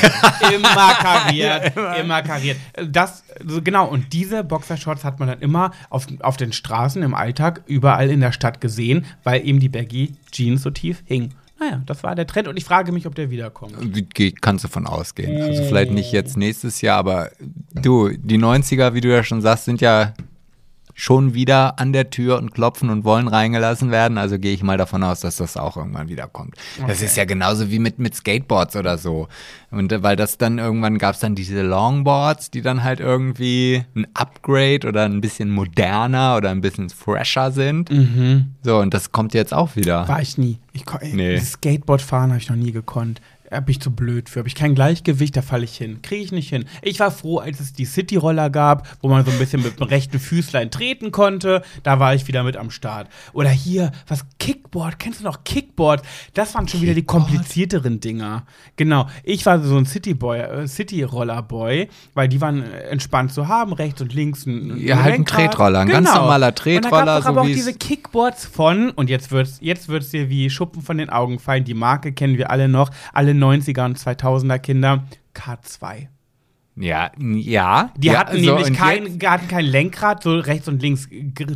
<laughs> immer kariert. <laughs> immer. kariert. Das, so genau. Und diese Boxershorts hat man dann immer auf, auf den Straßen im Alltag überall in der Stadt gesehen, weil eben die Baggy Jeans so tief hingen. Naja, das war der Trend und ich frage mich, ob der wiederkommt. Kannst du von ausgehen. Also vielleicht nicht jetzt nächstes Jahr, aber du, die 90er, wie du ja schon sagst, sind ja schon wieder an der Tür und klopfen und wollen reingelassen werden. Also gehe ich mal davon aus, dass das auch irgendwann wiederkommt. Das Okay. ist ja genauso wie mit, mit Skateboards oder so. Und äh, weil das dann irgendwann gab es dann diese Longboards, die dann halt irgendwie ein Upgrade oder ein bisschen moderner oder ein bisschen fresher sind. So, und das kommt jetzt auch wieder. War ich nie. Ich, Nee. Skateboard fahren habe ich noch nie gekonnt. Da bin ich zu blöd für. Habe ich kein Gleichgewicht, da falle ich hin. Kriege ich nicht hin. Ich war froh, als es die City-Roller gab, wo man so ein bisschen mit dem rechten Füßlein treten konnte. Da war ich wieder mit am Start. Oder hier, was Kickboard. Kennst du noch Kickboard? Das waren schon wieder die komplizierteren Dinger. Genau. Ich war so ein City-Boy, äh, City-Roller-Boy, weil die waren äh, entspannt zu haben. Rechts und links ein, Ja, halt ein. Genau. Tretroller, ein ganz normaler Und da Tretroller, doch so aber auch diese Kickboards von, und jetzt wird's, jetzt wird's dir wie Schuppen von den Augen fallen, die Marke kennen wir alle noch, alle 90er und 2000er Kinder, K2. Ja, ja. Die ja, hatten so, nämlich kein, hatten kein Lenkrad, so rechts und links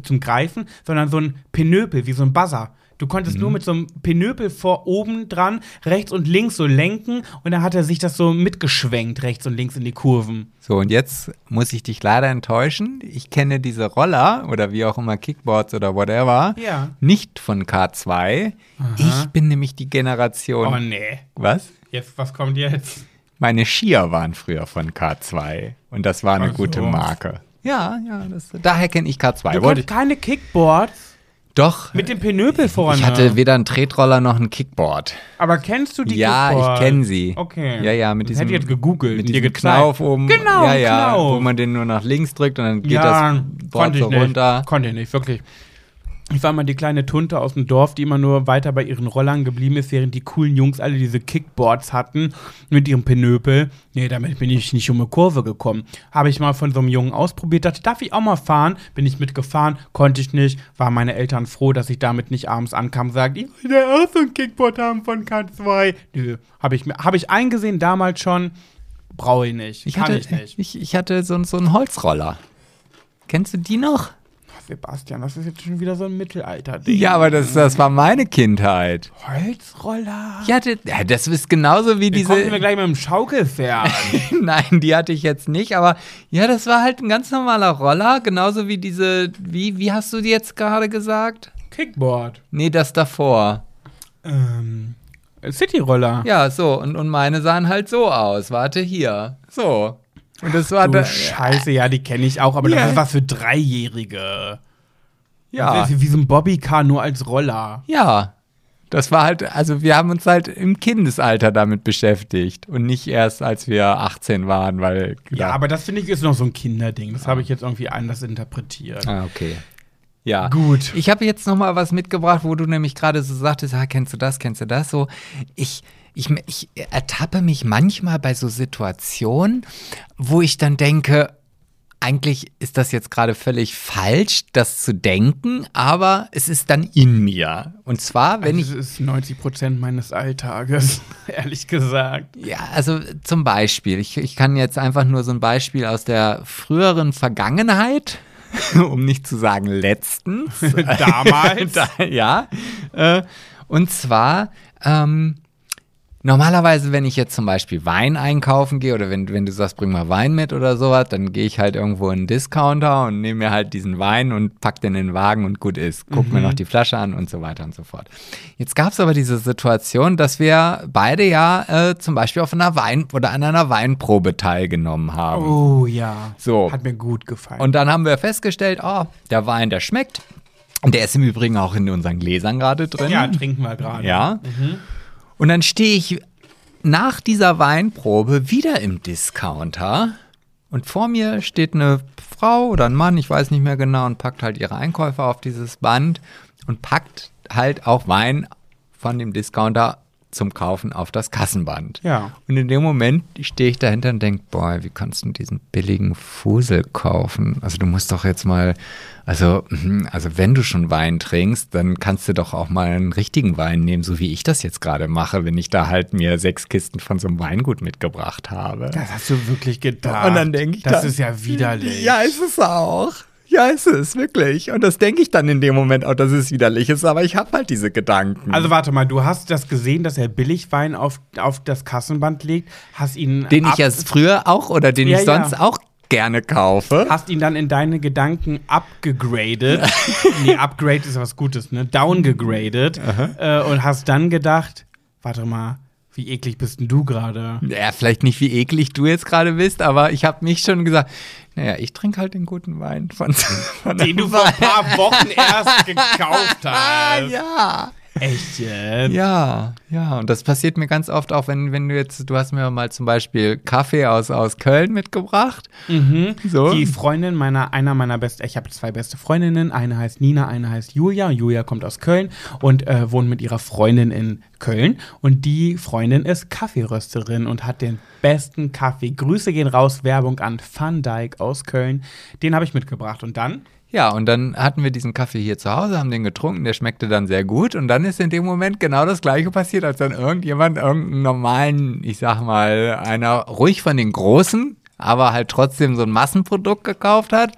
zum Greifen, sondern so ein Penöpel, wie so ein Buzzer. Du konntest Mhm. nur mit so einem Penöpel vor oben dran, rechts und links so lenken und dann hat er sich das so mitgeschwenkt, rechts und links in die Kurven. So, und jetzt muss ich dich leider enttäuschen. Ich kenne diese Roller oder wie auch immer Kickboards oder whatever Ja. nicht von K2. Ich bin nämlich die Generation. Oh nee. Was? Jetzt, was kommt jetzt? Meine Skier waren früher von K2 und das war eine Ach gute. Marke. Ja, ja, das, daher kenne ich K2. Du Wollte keine Kickboards doch, mit dem Penöpel vorne. ich hatte weder einen Tretroller noch ein Kickboard. Aber kennst du die ja, Kickboards? ich kenne sie. Okay. Ja, ja, mit diesem, hätte ich jetzt gegoogelt, mit diesem. Knauf oben. Genau, ja, ja, Knauf. wo man den nur nach links drückt und dann geht ja, das Board konnte ich so nicht. runter. Konnte ich nicht, wirklich. Ich war mal die kleine Tunte aus dem Dorf, die immer nur weiter bei ihren Rollern geblieben ist, während die coolen Jungs alle diese Kickboards hatten mit ihrem Penöpel. Nee, damit bin ich nicht um eine Kurve gekommen. Habe ich mal von so einem Jungen ausprobiert, dachte, darf ich auch mal fahren? Bin ich mitgefahren, konnte ich nicht. Waren meine Eltern froh, dass ich damit nicht abends ankam und sagte, ich will ja auch so ein Kickboard haben von K2. Nö, habe ich, mir- hab ich eingesehen damals schon. Brauche ich nicht. Ich Kann hatte, ich nicht. Ich, ich hatte so, so einen Holzroller. Kennst du die noch? Sebastian, das ist jetzt schon wieder so ein Mittelalter-Ding. Ja, aber das, das war meine Kindheit. Holzroller. Ja, das ist genauso wie Die kommen wir diese. gleich mit dem Schaukelpferd. <laughs> Nein, die hatte ich jetzt nicht, aber ja, das war halt ein ganz normaler Roller, genauso wie diese. Wie, wie hast du die jetzt gerade gesagt? Kickboard. Nee, das davor. Ähm, Cityroller. Ja, so, und, und meine sahen halt so aus. Warte hier. So. Und das war da. Scheiße, ja, die kenne ich auch, aber Ja. das was für Dreijährige. Ja. Wie so ein Bobbycar, nur als Roller. Ja. Das war halt, also wir haben uns halt im Kindesalter damit beschäftigt und nicht erst, als wir 18 waren, weil. Ja, aber das finde ich ist noch so ein Kinderding. Das habe ich jetzt irgendwie anders interpretiert. Ah, okay. Ja. Gut. Ich habe jetzt noch mal was mitgebracht, wo du nämlich gerade so sagtest, ah, kennst du das, kennst du das? So, ich, ich, ich ertappe mich manchmal bei so Situationen, wo ich dann denke, eigentlich ist das jetzt gerade völlig falsch, das zu denken, aber es ist dann in mir. Und zwar, wenn also, das ist 90 Prozent meines Alltages, <laughs> ehrlich gesagt. ich, ja, also zum Beispiel, ich, ich kann jetzt einfach nur so ein Beispiel aus der früheren Vergangenheit, <laughs> um nicht zu sagen letztens. <laughs> Damals. da, ja. Äh, und zwar, ähm, normalerweise, wenn ich jetzt zum Beispiel Wein einkaufen gehe oder wenn, wenn du sagst, bring mal Wein mit oder sowas, dann gehe ich halt irgendwo in einen Discounter und nehme mir halt diesen Wein und pack den in den Wagen und gut ist. Guck mir noch die Flasche an und so weiter und so fort. Jetzt gab es aber diese Situation, dass wir beide ja äh, zum Beispiel auf einer Wein- oder an einer Weinprobe teilgenommen haben. Oh ja. So. Hat mir gut gefallen. Und dann haben wir festgestellt, oh, der Wein, der schmeckt. Und der ist im Übrigen auch in unseren Gläsern gerade drin. ja, trinken wir gerade. Ja. Und dann stehe ich nach dieser Weinprobe wieder im Discounter und vor mir steht eine Frau oder ein Mann, ich weiß nicht mehr genau, und packt halt ihre Einkäufe auf dieses Band und packt halt auch Wein von dem Discounter zum Kaufen auf das Kassenband. Ja. Und in dem Moment stehe ich dahinter und denke, boah, wie kannst du diesen billigen Fusel kaufen? Also du musst doch jetzt mal, also, mhm, also wenn du schon Wein trinkst, dann kannst du doch auch mal einen richtigen Wein nehmen, so wie ich das jetzt gerade mache, wenn ich da halt mir sechs Kisten von so einem Weingut mitgebracht habe. Das hast du wirklich gedacht. Und dann denk ich Das dann- ist ja widerlich. Ja, ist es auch. Ja, ist es, wirklich. Und das denke ich dann in dem Moment auch, dass es widerlich ist, aber ich habe halt diese Gedanken. Also warte mal, du hast das gesehen, dass er Billigwein auf, auf das Kassenband legt, hast ihn den ich ja früher auch oder den Ja, ich ja. sonst auch gerne kaufe. hast ihn dann in deine Gedanken abgegradet. <laughs> nee, Upgrade ist was Gutes, ne? Downgegradet. Äh, und hast dann gedacht, warte mal, wie eklig bist denn du gerade? Ja, vielleicht nicht, wie eklig du jetzt gerade bist, aber ich habe mich schon gesagt, naja, ich trinke halt den guten Wein von, <laughs> von Den du vor ein paar Wochen erst gekauft <laughs> Ah, hast. ja. Echt jetzt? Ja, ja, und das passiert mir ganz oft auch, wenn, wenn du jetzt, du hast mir mal zum Beispiel Kaffee aus, aus Köln mitgebracht. So. Die Freundin meiner, einer meiner besten, ich habe zwei beste Freundinnen, eine heißt Nina, eine heißt Julia. Julia kommt aus Köln und äh, wohnt mit ihrer Freundin in Köln. Und die Freundin ist Kaffeerösterin und hat den besten Kaffee. Grüße gehen raus, Werbung an Van Dyke aus Köln. Den habe ich mitgebracht. Und dann? Ja, und dann hatten wir diesen Kaffee hier zu Hause, haben den getrunken, der schmeckte dann sehr gut. Und dann ist in dem Moment genau das Gleiche passiert, als dann irgendjemand irgendeinen normalen, ich sag mal, einer ruhig von den Großen, aber halt trotzdem so ein Massenprodukt gekauft hat,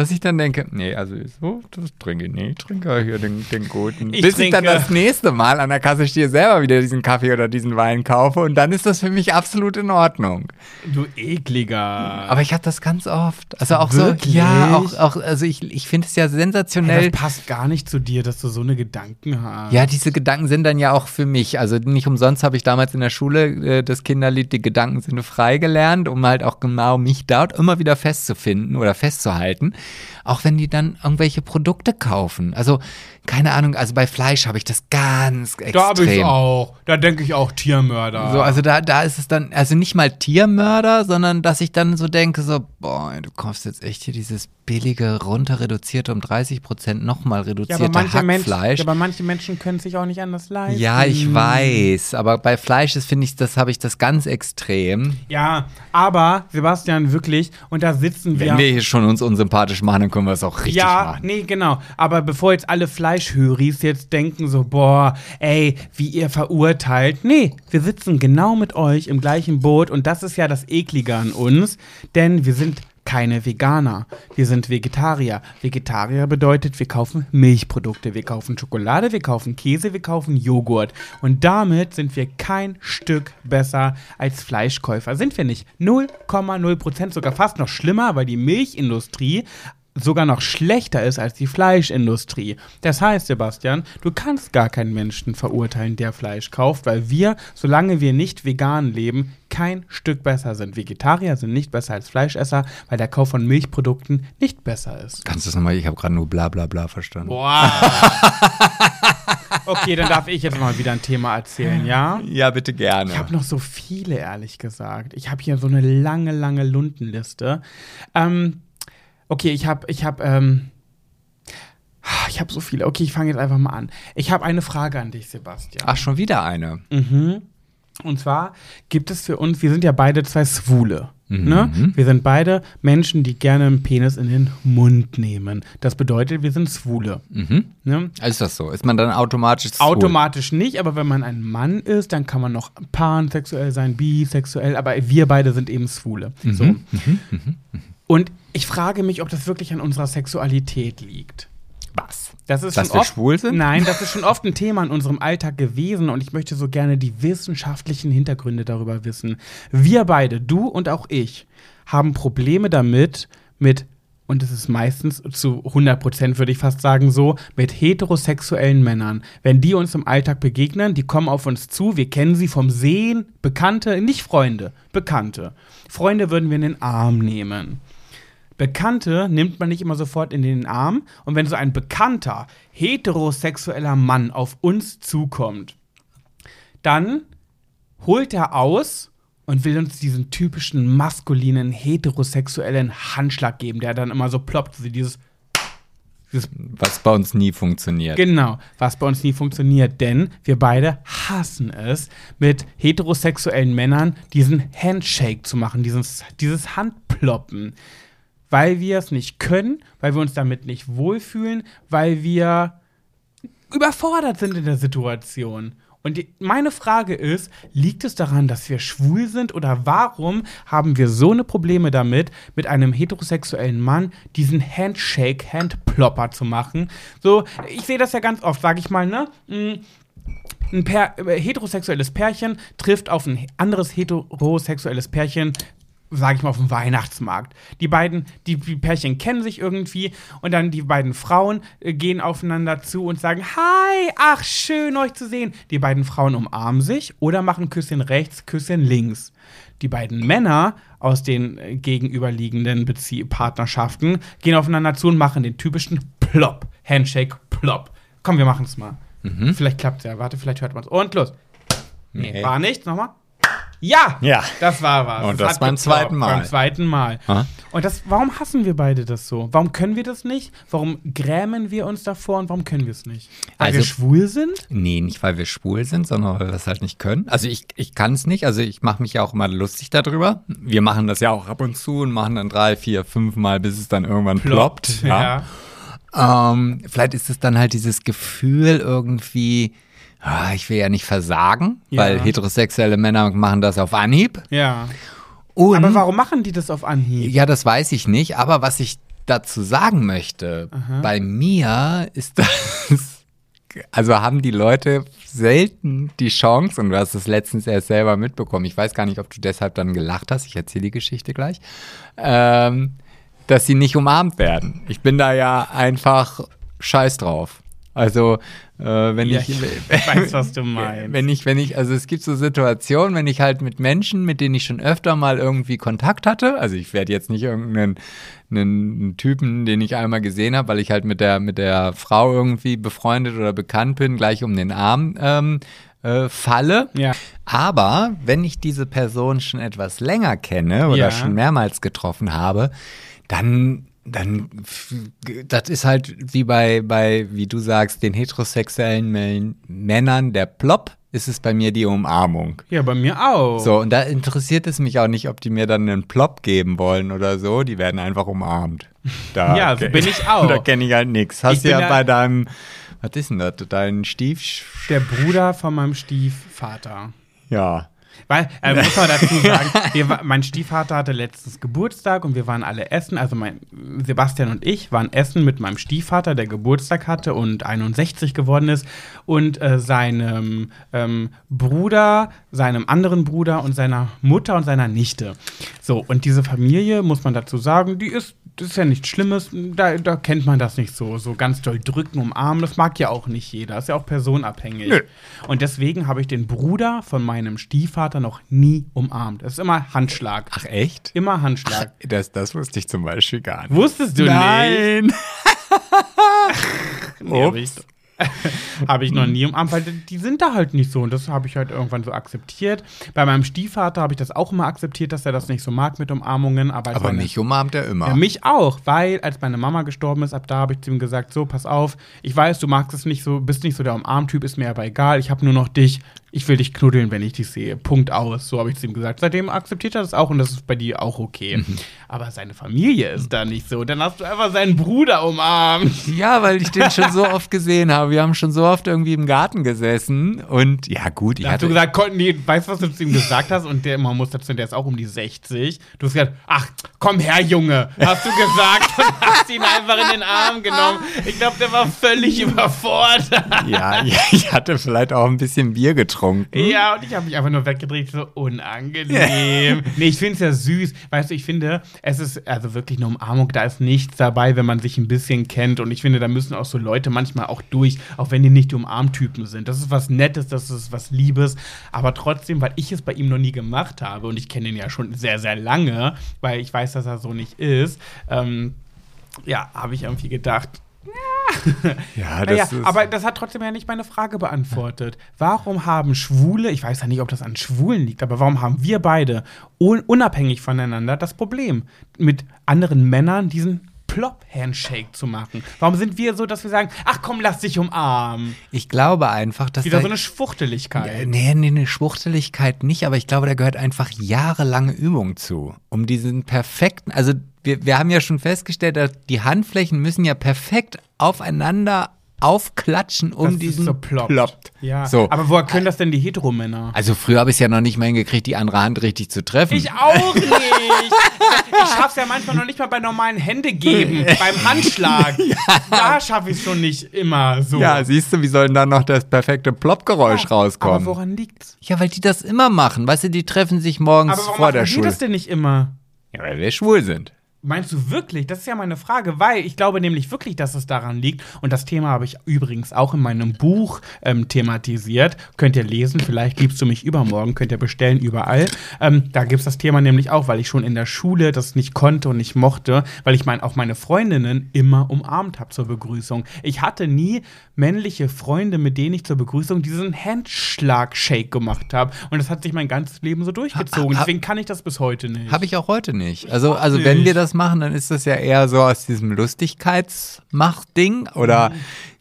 dass ich dann denke, nee, also so, das trinke ich nicht, ich trinke hier den, den guten. Ich Bis ich dann trinke- das nächste Mal an der Kasse stehe, selber wieder diesen Kaffee oder diesen Wein kaufe und dann ist das für mich absolut in Ordnung. Du ekliger. Aber ich habe das ganz oft. Also auch Wirklich? so, ja, auch, auch also ich, ich finde es ja sensationell. das passt gar nicht zu dir, dass du so eine Gedanken hast. Ja, diese Gedanken sind dann ja auch für mich. Also nicht umsonst habe ich damals in der Schule äh, das Kinderlied Die Gedanken sind frei gelernt, um halt auch genau mich dort immer wieder festzufinden oder festzuhalten. Auch wenn die dann irgendwelche Produkte kaufen. Also, keine Ahnung, also bei Fleisch habe ich das ganz extrem. Da habe ich auch. Da denke ich auch Tiermörder. So, also da, da ist es dann, also nicht mal Tiermörder, sondern dass ich dann so denke, so, boah, du kaufst jetzt echt hier dieses billige, runter reduzierte, um 30 Prozent nochmal ja, reduzierte Menschen, Hackfleisch. ja, aber manche Menschen können sich auch nicht anders leisten. Ja, ich weiß, aber bei Fleisch ist, finde ich, das habe ich das ganz extrem. Ja, aber Sebastian, wirklich, und da sitzen wir. Wenn wir hier schon uns unsympathisch machen, dann können wir es auch richtig ja, machen. nee, genau. Aber bevor jetzt alle Fleischhöris jetzt denken so, boah, ey, wie ihr verurteilt. Nee, wir sitzen genau mit euch im gleichen Boot und das ist ja das Eklige an uns, denn wir sind keine Veganer. Wir sind Vegetarier. Vegetarier bedeutet, wir kaufen Milchprodukte, wir kaufen Schokolade, wir kaufen Käse, wir kaufen Joghurt. Und damit sind wir kein Stück besser als Fleischkäufer. Sind wir nicht. 0,0 Prozent, sogar fast noch schlimmer, weil die Milchindustrie sogar noch schlechter ist als die Fleischindustrie. Das heißt, Sebastian, du kannst gar keinen Menschen verurteilen, der Fleisch kauft, weil wir, solange wir nicht vegan leben, kein Stück besser sind. Vegetarier sind nicht besser als Fleischesser, weil der Kauf von Milchprodukten nicht besser ist. Kannst du das nochmal? Ich habe gerade nur bla bla bla verstanden. Boah. <laughs> Okay, dann darf ich jetzt mal wieder ein Thema erzählen, ja? Ja, bitte gerne. Ich habe noch so viele, ehrlich gesagt. Ich habe hier so eine lange, lange Lundenliste. Ähm, okay, ich habe, ich habe, ähm, ich habe so viele. Okay, ich fange jetzt einfach mal an. Ich habe eine Frage an dich, Sebastian. Ach, schon wieder eine. Mhm. Und zwar gibt es für uns, wir sind ja beide zwei Schwule. Mhm. Ne? Wir sind beide Menschen, die gerne einen Penis in den Mund nehmen. Das bedeutet, wir sind Schwule. Mhm. Ne? Ist das so? Ist man dann automatisch schwul? Automatisch nicht, aber wenn man ein Mann ist, dann kann man noch pansexuell sein, bisexuell, aber wir beide sind eben Schwule. Mhm. So. Und ich frage mich, ob das wirklich an unserer Sexualität liegt. Was? Das ist Dass schon wir oft, schwul sind? Nein, das <laughs> ist schon oft ein Thema in unserem Alltag gewesen und ich möchte so gerne die wissenschaftlichen Hintergründe darüber wissen. Wir beide, du und auch ich, haben Probleme damit, mit, und es ist meistens zu 100 Prozent, würde ich fast sagen, so, mit heterosexuellen Männern. Wenn die uns im Alltag begegnen, die kommen auf uns zu, wir kennen sie vom Sehen, Bekannte, nicht Freunde, Bekannte. Freunde würden wir in den Arm nehmen. Bekannte nimmt man nicht immer sofort in den Arm. Und wenn so ein bekannter, heterosexueller Mann auf uns zukommt, dann holt er aus und will uns diesen typischen maskulinen, heterosexuellen Handschlag geben, der dann immer so ploppt, wie dieses Was bei uns nie funktioniert. Genau, was bei uns nie funktioniert, denn wir beide hassen es, mit heterosexuellen Männern diesen Handshake zu machen, dieses, dieses Handploppen. Weil wir es nicht können, weil wir uns damit nicht wohlfühlen, weil wir überfordert sind in der Situation. Und die, meine Frage ist, liegt es daran, dass wir schwul sind oder warum haben wir so eine Probleme damit, mit einem heterosexuellen Mann diesen Handshake, Handplopper zu machen? So, ich sehe das ja ganz oft, sage ich mal, ne? Mm, Ein Pär, äh, heterosexuelles Pärchen trifft auf ein anderes heterosexuelles Pärchen sage ich mal, auf dem Weihnachtsmarkt. Die beiden, die, die Pärchen kennen sich irgendwie und dann die beiden Frauen äh, gehen aufeinander zu und sagen, Hi, ach, schön euch zu sehen. Die beiden Frauen umarmen sich oder machen Küsschen rechts, Küsschen links. Die beiden Männer aus den äh, gegenüberliegenden Bezie Partnerschaften gehen aufeinander zu und machen den typischen Plop. Handshake, Plop. Komm, wir machen es mal. Vielleicht klappt es ja. Warte, vielleicht hört man es. Und los. Nee, Nee. war nicht. Nochmal. Ja! Ja. Das war was. Und das hat beim zweiten Mal. Beim zweiten Mal. Ha? Und das, warum hassen wir beide das so? Warum können wir das nicht? Warum grämen wir uns davor und warum können wir es nicht? Weil Also- wir schwul sind? Nee, nicht weil wir schwul sind, sondern weil wir es halt nicht können. Also ich, ich kann es nicht. Also ich mache mich ja auch immer lustig darüber. Wir machen das ja auch ab und zu und machen dann drei, vier, fünf Mal, bis es dann irgendwann ploppt. Ja. Ähm, vielleicht ist es dann halt dieses Gefühl irgendwie, ah, ich will ja nicht versagen, Ja. weil heterosexuelle Männer machen das auf Anhieb. Ja. Und Aber warum machen die das auf Anhieb? ja, das weiß ich nicht, aber was ich dazu sagen möchte, bei mir ist das, <laughs> also haben die Leute selten die Chance, und du hast es letztens erst selber mitbekommen, ich weiß gar nicht, ob du deshalb dann gelacht hast, ich erzähle die Geschichte gleich, ähm, dass sie nicht umarmt werden. Ich bin da ja einfach scheiß drauf. Also, äh, wenn Ja, ich, ich <laughs> weiß, was du meinst. wenn ich, wenn ich, also es gibt so Situationen, wenn ich halt mit Menschen, mit denen ich schon öfter mal irgendwie Kontakt hatte, also ich werde jetzt nicht irgendeinen einen Typen, den ich einmal gesehen habe, weil ich halt mit der, mit der Frau irgendwie befreundet oder bekannt bin, gleich um den Arm ähm, äh, falle. Ja. Aber wenn ich diese Person schon etwas länger kenne oder Ja. schon mehrmals getroffen habe, dann, dann, das ist halt wie bei, bei, wie du sagst, den heterosexuellen Mä- Männern der Plop, ist es bei mir die Umarmung. Ja, bei mir auch. So, und da interessiert es mich auch nicht, ob die mir dann einen Plop geben wollen oder so. Die werden einfach umarmt. <laughs> Da Ja, so bin ich auch. <laughs> Da kenne ich halt nichts. Hast ja ja- bei deinem, was ist denn das? Dein Stief. Der Bruder von meinem Stiefvater. Ja. Weil, äh, <laughs> muss man dazu sagen, wir, mein Stiefvater hatte letztens Geburtstag und wir waren alle essen. Also mein Sebastian und ich waren essen mit meinem Stiefvater, der Geburtstag hatte und 61 geworden ist, und äh, seinem ähm, Bruder, seinem anderen Bruder und seiner Mutter und seiner Nichte. So, und diese Familie, muss man dazu sagen, die ist, das ist ja nichts Schlimmes, da, da kennt man das nicht so. So ganz doll drücken, umarmen, das mag ja auch nicht jeder, ist ja auch personabhängig. Nö. Und deswegen habe ich den Bruder von meinem Stiefvater noch nie umarmt. Es ist immer Handschlag. Ach, echt? Immer Handschlag. Das, das wusste ich zum Beispiel gar nicht. Wusstest du nicht? Nein. <laughs> <laughs> Nee, Ups. <laughs> habe ich noch nie umarmt, weil die sind da halt nicht so. Und das habe ich halt irgendwann so akzeptiert. Bei meinem Stiefvater habe ich das auch immer akzeptiert, dass er das nicht so mag mit Umarmungen. Aber, Aber meine- mich umarmt er immer. Ja, mich auch, weil als meine Mama gestorben ist, ab da habe ich zu ihm gesagt, so, pass auf, ich weiß, du magst es nicht so, bist nicht so der Umarmtyp, ist mir aber egal, ich habe nur noch dich, ich will dich knuddeln, wenn ich dich sehe. Punkt aus. So habe ich zu ihm gesagt. Seitdem akzeptiert er das auch und das ist bei dir auch okay. Mhm. Aber seine Familie ist da nicht so. Dann hast du einfach seinen Bruder umarmt. Ja, weil ich den schon so oft gesehen habe. Wir haben schon so oft irgendwie im Garten gesessen und ja gut, ich Da hast du gesagt, komm, nee, weißt du, was du zu ihm gesagt hast? Und der, man muss dazu, der ist auch um die 60. Du hast gesagt, ach, komm her, Junge, hast du gesagt <laughs> und hast ihn einfach in den Arm genommen. Ich glaube, der war völlig überfordert. ja, ich hatte vielleicht auch ein bisschen Bier getrunken. Ja, und ich habe mich einfach nur weggedreht, so unangenehm. nee, ich finde es ja süß. Weißt du, ich finde, es ist also wirklich eine Umarmung, da ist nichts dabei, wenn man sich ein bisschen kennt. Und ich finde, da müssen auch so Leute manchmal auch durch, auch wenn die nicht die Umarmtypen sind. Das ist was Nettes, das ist was Liebes. Aber trotzdem, weil ich es bei ihm noch nie gemacht habe und ich kenne ihn ja schon sehr, sehr lange, weil ich weiß, dass er so nicht ist, ähm, ja, habe ich irgendwie gedacht, <laughs> Ja, naja, das ist. aber das hat trotzdem ja nicht meine Frage beantwortet. Warum haben Schwule, ich weiß ja nicht, ob das an Schwulen liegt, aber warum haben wir beide un unabhängig voneinander das Problem, mit anderen Männern diesen Plop-Handshake zu machen? Warum sind wir so, dass wir sagen, ach komm, lass dich umarmen? ich glaube einfach, dass Wieder da- so eine Schwuchteligkeit. Nee, nee, eine Schwuchteligkeit nicht, aber ich glaube, da gehört einfach jahrelange Übung zu. Um diesen perfekten, also wir, wir haben ja schon festgestellt, dass die Handflächen müssen ja perfekt aufeinander aufklatschen, um Dass es diesen so ploppt. ploppt. Ja, So. aber woher können das denn die Heteromänner? Also früher habe ich es ja noch nicht mal hingekriegt, die andere Hand richtig zu treffen. Ich auch nicht. Ich schaff's ja manchmal noch nicht mal bei normalen Hände geben, <laughs> beim Handschlag. Da schaffe ich es schon nicht immer so. ja, siehst du, wie soll denn dann noch das perfekte Ploppgeräusch Aber rauskommen? woran liegt's? ja, weil die das immer machen. Weißt du, die treffen sich morgens Aber warum vor machen der die Schule. das denn nicht immer? Ja, weil wir schwul sind. Meinst du wirklich? Das ist ja meine Frage, weil ich glaube nämlich wirklich, dass es daran liegt. Und das Thema habe ich übrigens auch in meinem Buch ähm, thematisiert. Könnt ihr lesen, vielleicht liebst du mich übermorgen, könnt ihr bestellen überall. Ähm, da gibt es das Thema nämlich auch, weil ich schon in der Schule das nicht konnte und nicht mochte, weil ich mein, auch meine Freundinnen immer umarmt habe zur Begrüßung. Ich hatte nie männliche Freunde, mit denen ich zur Begrüßung diesen Handschlag-Shake gemacht habe. Und das hat sich mein ganzes Leben so durchgezogen. Deswegen kann ich das bis heute nicht. Habe ich auch heute nicht. Also, also nicht. wenn wir das machen, dann ist das ja eher so aus diesem Lustigkeitsmacht-Ding oder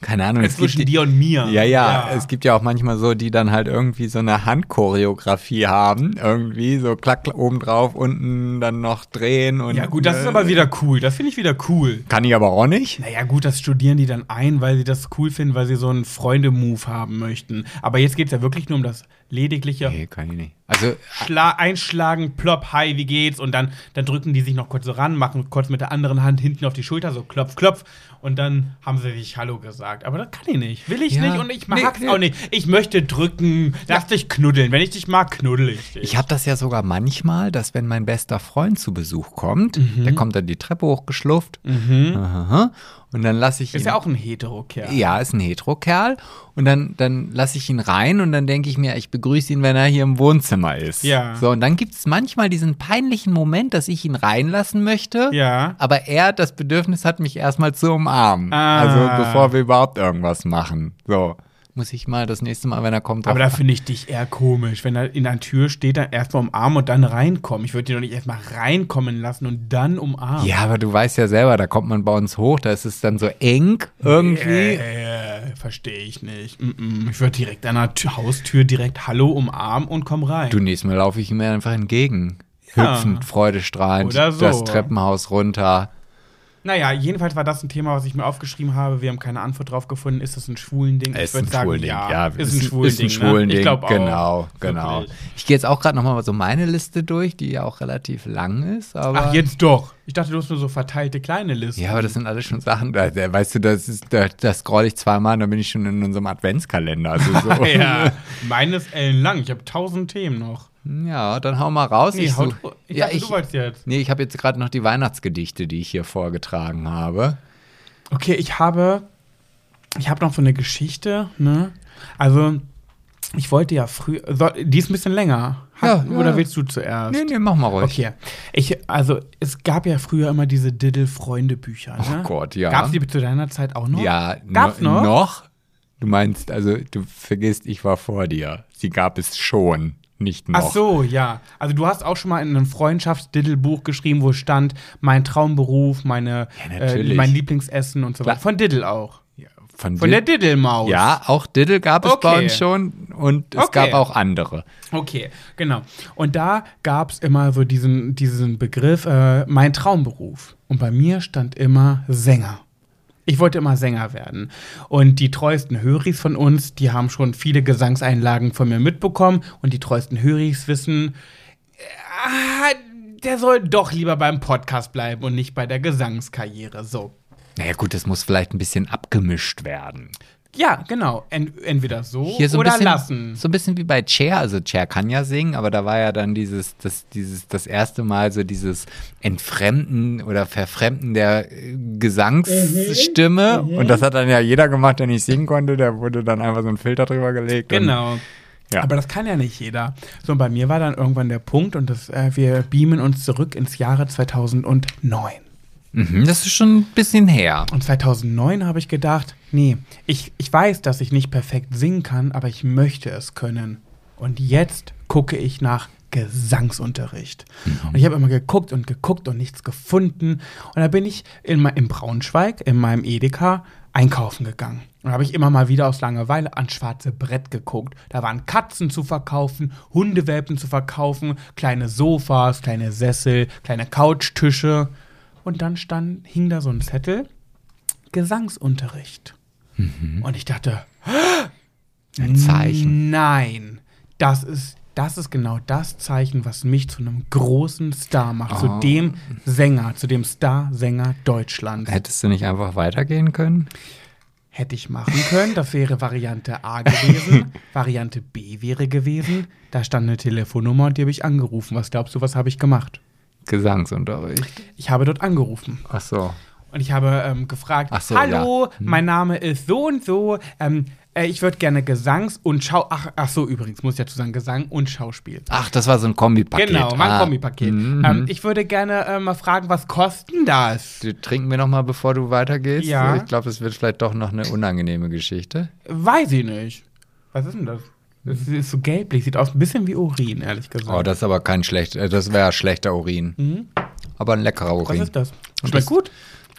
keine Ahnung. es Zwischen gibt, dir und mir. ja, ja, es gibt ja auch manchmal so, die dann halt irgendwie so eine Handchoreografie haben. Irgendwie so klack, klack oben drauf, unten dann noch drehen und. Ja, gut, das ist äh, aber wieder cool. Das finde ich wieder cool. Kann ich aber auch nicht. Naja, gut, das studieren die dann ein, weil sie das cool finden, weil sie so einen Freunde-Move haben möchten. Aber jetzt geht es ja wirklich nur um das ledigliche Nee, kann ich nicht. Also, Schla Einschlagen, plopp, hi, wie geht's? Und dann, dann drücken die sich noch kurz so ran, machen kurz mit der anderen Hand hinten auf die Schulter, so klopf, klopf. Und dann haben sie sich Hallo gesagt. Aber das kann ich nicht. Will ich Ja. nicht und ich Nee, mag's nee. auch nicht. Ich möchte drücken, lass dich knuddeln. Wenn ich dich mag, knuddel ich dich. ich habe das ja sogar manchmal, dass wenn mein bester Freund zu Besuch kommt, Mhm. der kommt dann die Treppe hochgeschlufft. Aha. Und dann lasse ich ihn. ist ja auch ein Hetero-Kerl. Ja, ist ein Hetero-Kerl. Und dann, dann lasse ich ihn rein und dann denke ich mir, ich begrüße ihn, wenn er hier im Wohnzimmer ist. Ja. So, und dann gibt es manchmal diesen peinlichen Moment, dass ich ihn reinlassen möchte. Ja. Aber er das Bedürfnis hat, mich erstmal zu umarmen. Ah. Also bevor wir überhaupt irgendwas machen. So. Muss ich mal das nächste Mal, wenn er kommt, Aber da finde ich dich eher komisch, wenn er in der Tür steht, dann erstmal umarmen und dann reinkommen. Ich würde dich doch nicht erstmal reinkommen lassen und dann umarmen. Ja, aber du weißt ja selber, da kommt man bei uns hoch, da ist es dann so eng irgendwie. Äh, verstehe ich nicht. Mm -mm. Ich würde direkt an der Tür, Haustür direkt Hallo umarmen und komm rein. Du, nächstes Mal laufe ich ihm einfach entgegen. Ja. Hüpfend, freudestrahlend, so. das Treppenhaus runter. Naja, jedenfalls war das ein Thema, was ich mir aufgeschrieben habe. Wir haben keine Antwort drauf gefunden. Ist das ein schwulen Ding? Ist würd ein schwulen Ding, ja. ist ein schwulen ist ein Ding. schwulen ne? Ding. Ich glaube auch. Genau, genau. Wirklich. Ich gehe jetzt auch gerade nochmal so meine Liste durch, die ja auch relativ lang ist. Aber Ach, jetzt doch. Ich dachte, du hast nur so verteilte kleine Listen. Ja, aber das sind alles schon Sachen, da, da, weißt du, das ist, da, das scroll ich zweimal und dann bin ich schon in unserem Adventskalender. Also <laughs> so. ja, meines ellenlang. Ich habe tausend Themen noch. Ja, dann hau mal raus. Nee, ich such- ich ja, dachte, ich, du wolltest jetzt. nee, ich habe jetzt gerade noch die Weihnachtsgedichte, die ich hier vorgetragen habe. Okay, ich habe, ich habe noch so eine Geschichte, ne? Also, ich wollte ja früher, so, die ist ein bisschen länger. Ja, Oder ja. willst du zuerst? Nee, nee, mach mal ruhig. Okay, ich, also es gab ja früher immer diese Diddle-Freunde-Bücher. Ne? Oh Gott, ja. Gab es die zu deiner Zeit auch noch? Ja, Gab's no- noch? noch? Du meinst, also du vergisst, ich war vor dir. Sie gab es schon, nicht noch. Ach so, ja. Also du hast auch schon mal in einem Freundschaftsdiddle-Buch geschrieben, wo stand mein Traumberuf, meine, Ja, äh, mein Lieblingsessen und so weiter. Von Diddle auch. Von, Von Did- der Diddle-Maus. Ja, auch Diddle gab es bei Okay. uns schon und es Okay. gab auch andere. Okay, genau. Und da gab es immer so diesen, diesen Begriff, äh, mein Traumberuf. Und bei mir stand immer Sänger. Ich wollte immer Sänger werden. Und die treuesten Höris von uns, die haben schon viele Gesangseinlagen von mir mitbekommen. Und die treuesten Höris wissen, ah, der soll doch lieber beim Podcast bleiben und nicht bei der Gesangskarriere. So. Naja gut, das muss vielleicht ein bisschen abgemischt werden. Ja, genau. Ent entweder so Hier so oder bisschen, lassen. So ein bisschen wie bei Cher. Also Cher kann ja singen, aber da war ja dann dieses, das, dieses, das erste Mal so dieses Entfremden oder Verfremden der äh, Gesangsstimme. Mhm. Und das hat dann ja jeder gemacht, der nicht singen konnte. Der wurde dann einfach so ein Filter drüber gelegt. Und, Genau. Ja. Aber das kann ja nicht jeder. So, und bei mir war dann irgendwann der Punkt und das, äh, wir beamen uns zurück ins Jahre 2009. mhm, das ist schon ein bisschen her. Und 2009 habe ich gedacht, nee, ich, ich weiß, dass ich nicht perfekt singen kann, aber ich möchte es können. Und jetzt gucke ich nach Gesangsunterricht. Und ich habe immer geguckt und geguckt und nichts gefunden. Und da bin ich in, in Braunschweig, in meinem Edeka, einkaufen gegangen. Und habe ich immer mal wieder aus Langeweile ans schwarze Brett geguckt. Da waren Katzen zu verkaufen, Hundewelpen zu verkaufen, kleine Sofas, kleine Sessel, kleine Couchtische. Und dann stand, hing da so ein Zettel, Gesangsunterricht. Und ich dachte, Ein Zeichen. Nein, das ist, das ist genau das Zeichen, was mich zu einem großen Star macht, zu Oh. dem Sänger, zu dem Star-Sänger Deutschlands. Hättest du nicht einfach weitergehen können? Hätte ich machen können, das wäre Variante A gewesen. <laughs> Variante B wäre gewesen, da stand eine Telefonnummer und die habe ich angerufen. Was glaubst du, was habe ich gemacht? Gesangsunterricht. Ich habe dort angerufen. Ach so. Und ich habe ähm, gefragt, so, hallo, ja. Hm. mein Name ist so und so, ähm, äh, ich würde gerne Gesangs- und Schau... Ach, ach so, übrigens, muss ich dazu sagen, Gesang und Schauspiel. Ach, das war so ein Kombipaket. Genau, mein Ah. Kombipaket. Mhm. Ähm, ich würde gerne äh, mal fragen, was kosten das? Trinken wir noch mal, bevor du weitergehst? Ja. Ich glaube, das wird vielleicht doch noch eine unangenehme Geschichte. Weiß ich nicht. Was ist denn das? Das ist so gelblich, sieht aus ein bisschen wie Urin, ehrlich gesagt. Oh, das ist aber kein schlecht, äh, das wäre schlechter Urin. Aber ein leckerer Mhm. was Urin. ist das? Schmeckt das- gut.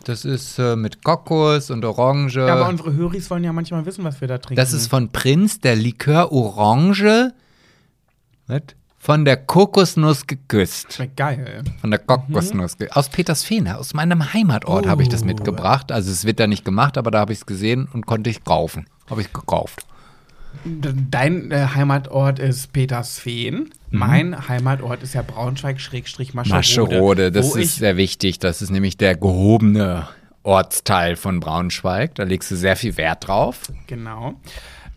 Das ist äh, mit Kokos und Orange. Ja, aber unsere Höris wollen ja manchmal wissen, was wir da trinken. das ist von Prinz der Likör Orange. Was? Von der Kokosnuss geküsst. Schmeckt geil. Von der Kokosnuss. ge- Aus Petersfehne, aus meinem Heimatort habe ich das Oh. mitgebracht. Also es wird da nicht gemacht, aber da habe ich es gesehen und konnte ich kaufen. Habe ich gekauft. Dein äh, Heimatort ist Petersfehn. Mein Heimatort ist ja Braunschweig-Mascherode. Mascherode, das ist sehr wichtig. Das ist nämlich der gehobene Ortsteil von Braunschweig. Da legst du sehr viel Wert drauf. Genau.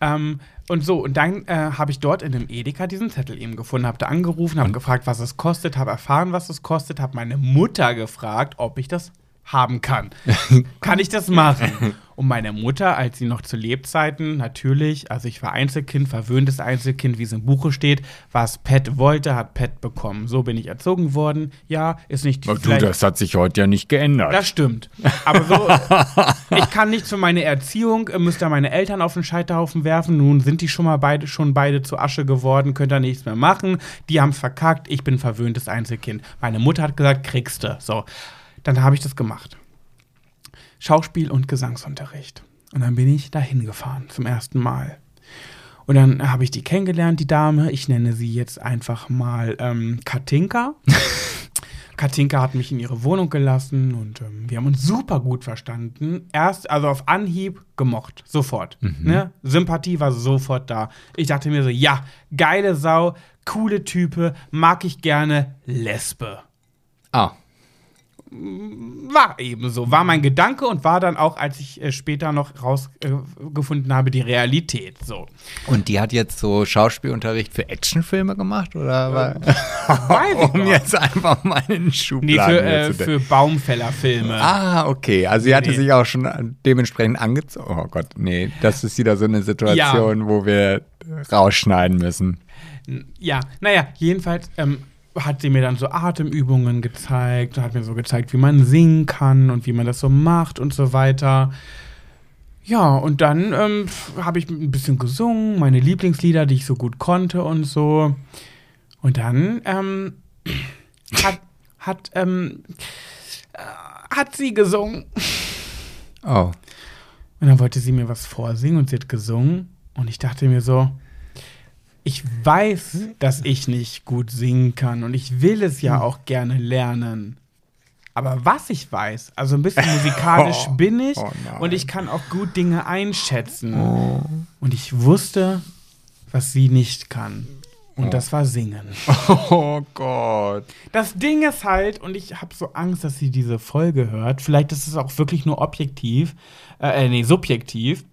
Ähm, und so, und dann äh, habe ich dort in dem Edeka diesen Zettel eben gefunden, habe da angerufen, habe gefragt, was es kostet, habe erfahren, was es kostet, habe meine Mutter gefragt, ob ich das haben kann. <laughs> kann ich das machen? Und meine Mutter, als sie noch zu Lebzeiten, natürlich, also ich war Einzelkind, verwöhntes Einzelkind, wie es im Buche steht, was Pet wollte, hat Pet bekommen. So bin ich erzogen worden. Ja, ist nicht vielleicht- hat sich heute ja nicht geändert. das stimmt. Aber so, <laughs> ich kann nichts für meine Erziehung, äh, müsste meine Eltern auf den Scheiterhaufen werfen. Nun sind die schon mal beide, schon beide zu Asche geworden, könnt ihr nichts mehr machen. Die haben's verkackt, ich bin verwöhntes Einzelkind. Meine Mutter hat gesagt, kriegst du. So, dann habe ich das gemacht. Schauspiel- und Gesangsunterricht. Und dann bin ich dahin gefahren zum ersten Mal. Und dann habe ich die kennengelernt, die Dame. Ich nenne sie jetzt einfach mal ähm, Katinka. <laughs> Katinka hat mich in ihre Wohnung gelassen und ähm, wir haben uns super gut verstanden. Erst, also auf Anhieb gemocht, sofort. Ne? Sympathie war sofort da. Ich dachte mir so, ja, geile Sau, coole Type, mag ich gerne, Lesbe. Ah, War eben so, war mein Gedanke und war dann auch, als ich äh, später noch rausgefunden habe, die Realität. So. und die hat jetzt so Schauspielunterricht für Actionfilme gemacht? Oder? war- Weiß <laughs> ich um jetzt einfach mal in den Nee, Schubladen für, hier äh, für Baumfällerfilme. Ah, okay. Also sie hatte Nee. sich auch schon dementsprechend angezogen. Oh Gott, nee. Das ist wieder so eine Situation, wo wir rausschneiden müssen. Ja, naja, jedenfalls ähm, hat sie mir dann so Atemübungen gezeigt, hat mir so gezeigt, wie man singen kann und wie man das so macht und so weiter. Ja, und dann ähm, habe ich ein bisschen gesungen, meine Lieblingslieder, die ich so gut konnte und so. Und dann ähm, <coughs> hat, hat, ähm, äh, hat sie gesungen. Oh. Und dann wollte sie mir was vorsingen und sie hat gesungen. Und ich dachte mir so, ich weiß, dass ich nicht gut singen kann und ich will es ja auch gerne lernen. Aber was ich weiß, also ein bisschen <laughs> musikalisch Oh. bin ich Oh und ich kann auch gut Dinge einschätzen. Und ich wusste, was sie nicht kann. Und das war singen. <laughs> Oh Gott. Das Ding ist halt, und ich habe so Angst, dass sie diese Folge hört. Vielleicht ist es auch wirklich nur objektiv, äh, äh, nee, subjektiv.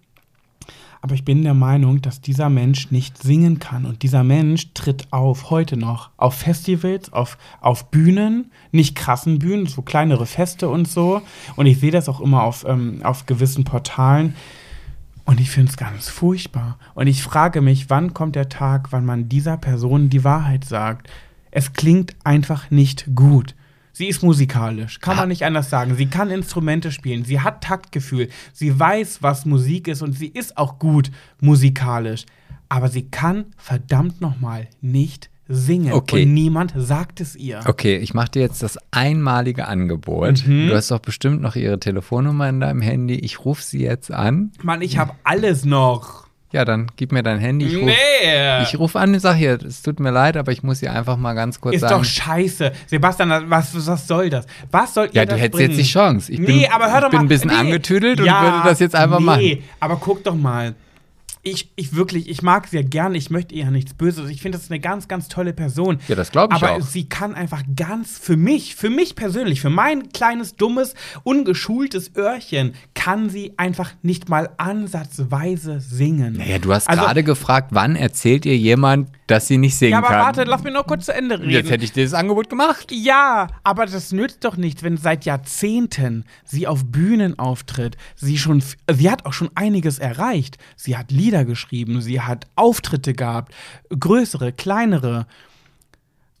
Aber ich bin der Meinung, dass dieser Mensch nicht singen kann. Und dieser Mensch tritt auf, heute noch, auf Festivals, auf, auf Bühnen, nicht krassen Bühnen, so kleinere Feste und so. Und ich sehe das auch immer auf, ähm, auf gewissen Portalen. Und ich finde es ganz furchtbar. Und ich frage mich, wann kommt der Tag, wann man dieser Person die Wahrheit sagt? Es klingt einfach nicht gut. Sie ist musikalisch, kann man nicht anders sagen. Sie kann Instrumente spielen, sie hat Taktgefühl, sie weiß, was Musik ist und sie ist auch gut musikalisch. Aber sie kann verdammt nochmal nicht singen. Okay. Und niemand sagt es ihr. Okay, ich mache dir jetzt das einmalige Angebot. Mhm. Du hast doch bestimmt noch ihre Telefonnummer in deinem Handy. Ich rufe sie jetzt an. Mann, ich habe alles noch. Ja, dann gib mir dein Handy. Ich rufe nee. ich ruf an und sag hier, es tut mir leid, aber ich muss ihr einfach mal ganz kurz Ist sagen. doch scheiße. Sebastian, was, was soll das? Was soll Ja, ihr du das hättest bringen? jetzt die Chance. Ich bin- nee, aber hör doch ich bin mal. ein bisschen nee. angetüdelt und würde das jetzt einfach nee, machen. aber guck doch mal. Ich, ich wirklich, ich mag sie ja gerne, ich möchte ihr ja nichts Böses. Ich finde, das ist eine ganz, ganz tolle Person. Ja, das glaub ich Aber auch. sie kann einfach ganz, für mich, für mich persönlich, für mein kleines, dummes, ungeschultes Öhrchen, kann sie einfach nicht mal ansatzweise singen. Naja, du hast Also- gerade gefragt, wann erzählt ihr jemand, dass sie nicht singen Ja, aber kann? warte, lass mich noch kurz zu Ende reden. Jetzt hätte ich dir das Angebot gemacht. Ja, aber das nützt doch nichts, wenn seit Jahrzehnten sie auf Bühnen auftritt. Sie schon, sie hat auch schon einiges erreicht. Sie hat Lieder geschrieben, sie hat Auftritte gehabt, größere, kleinere.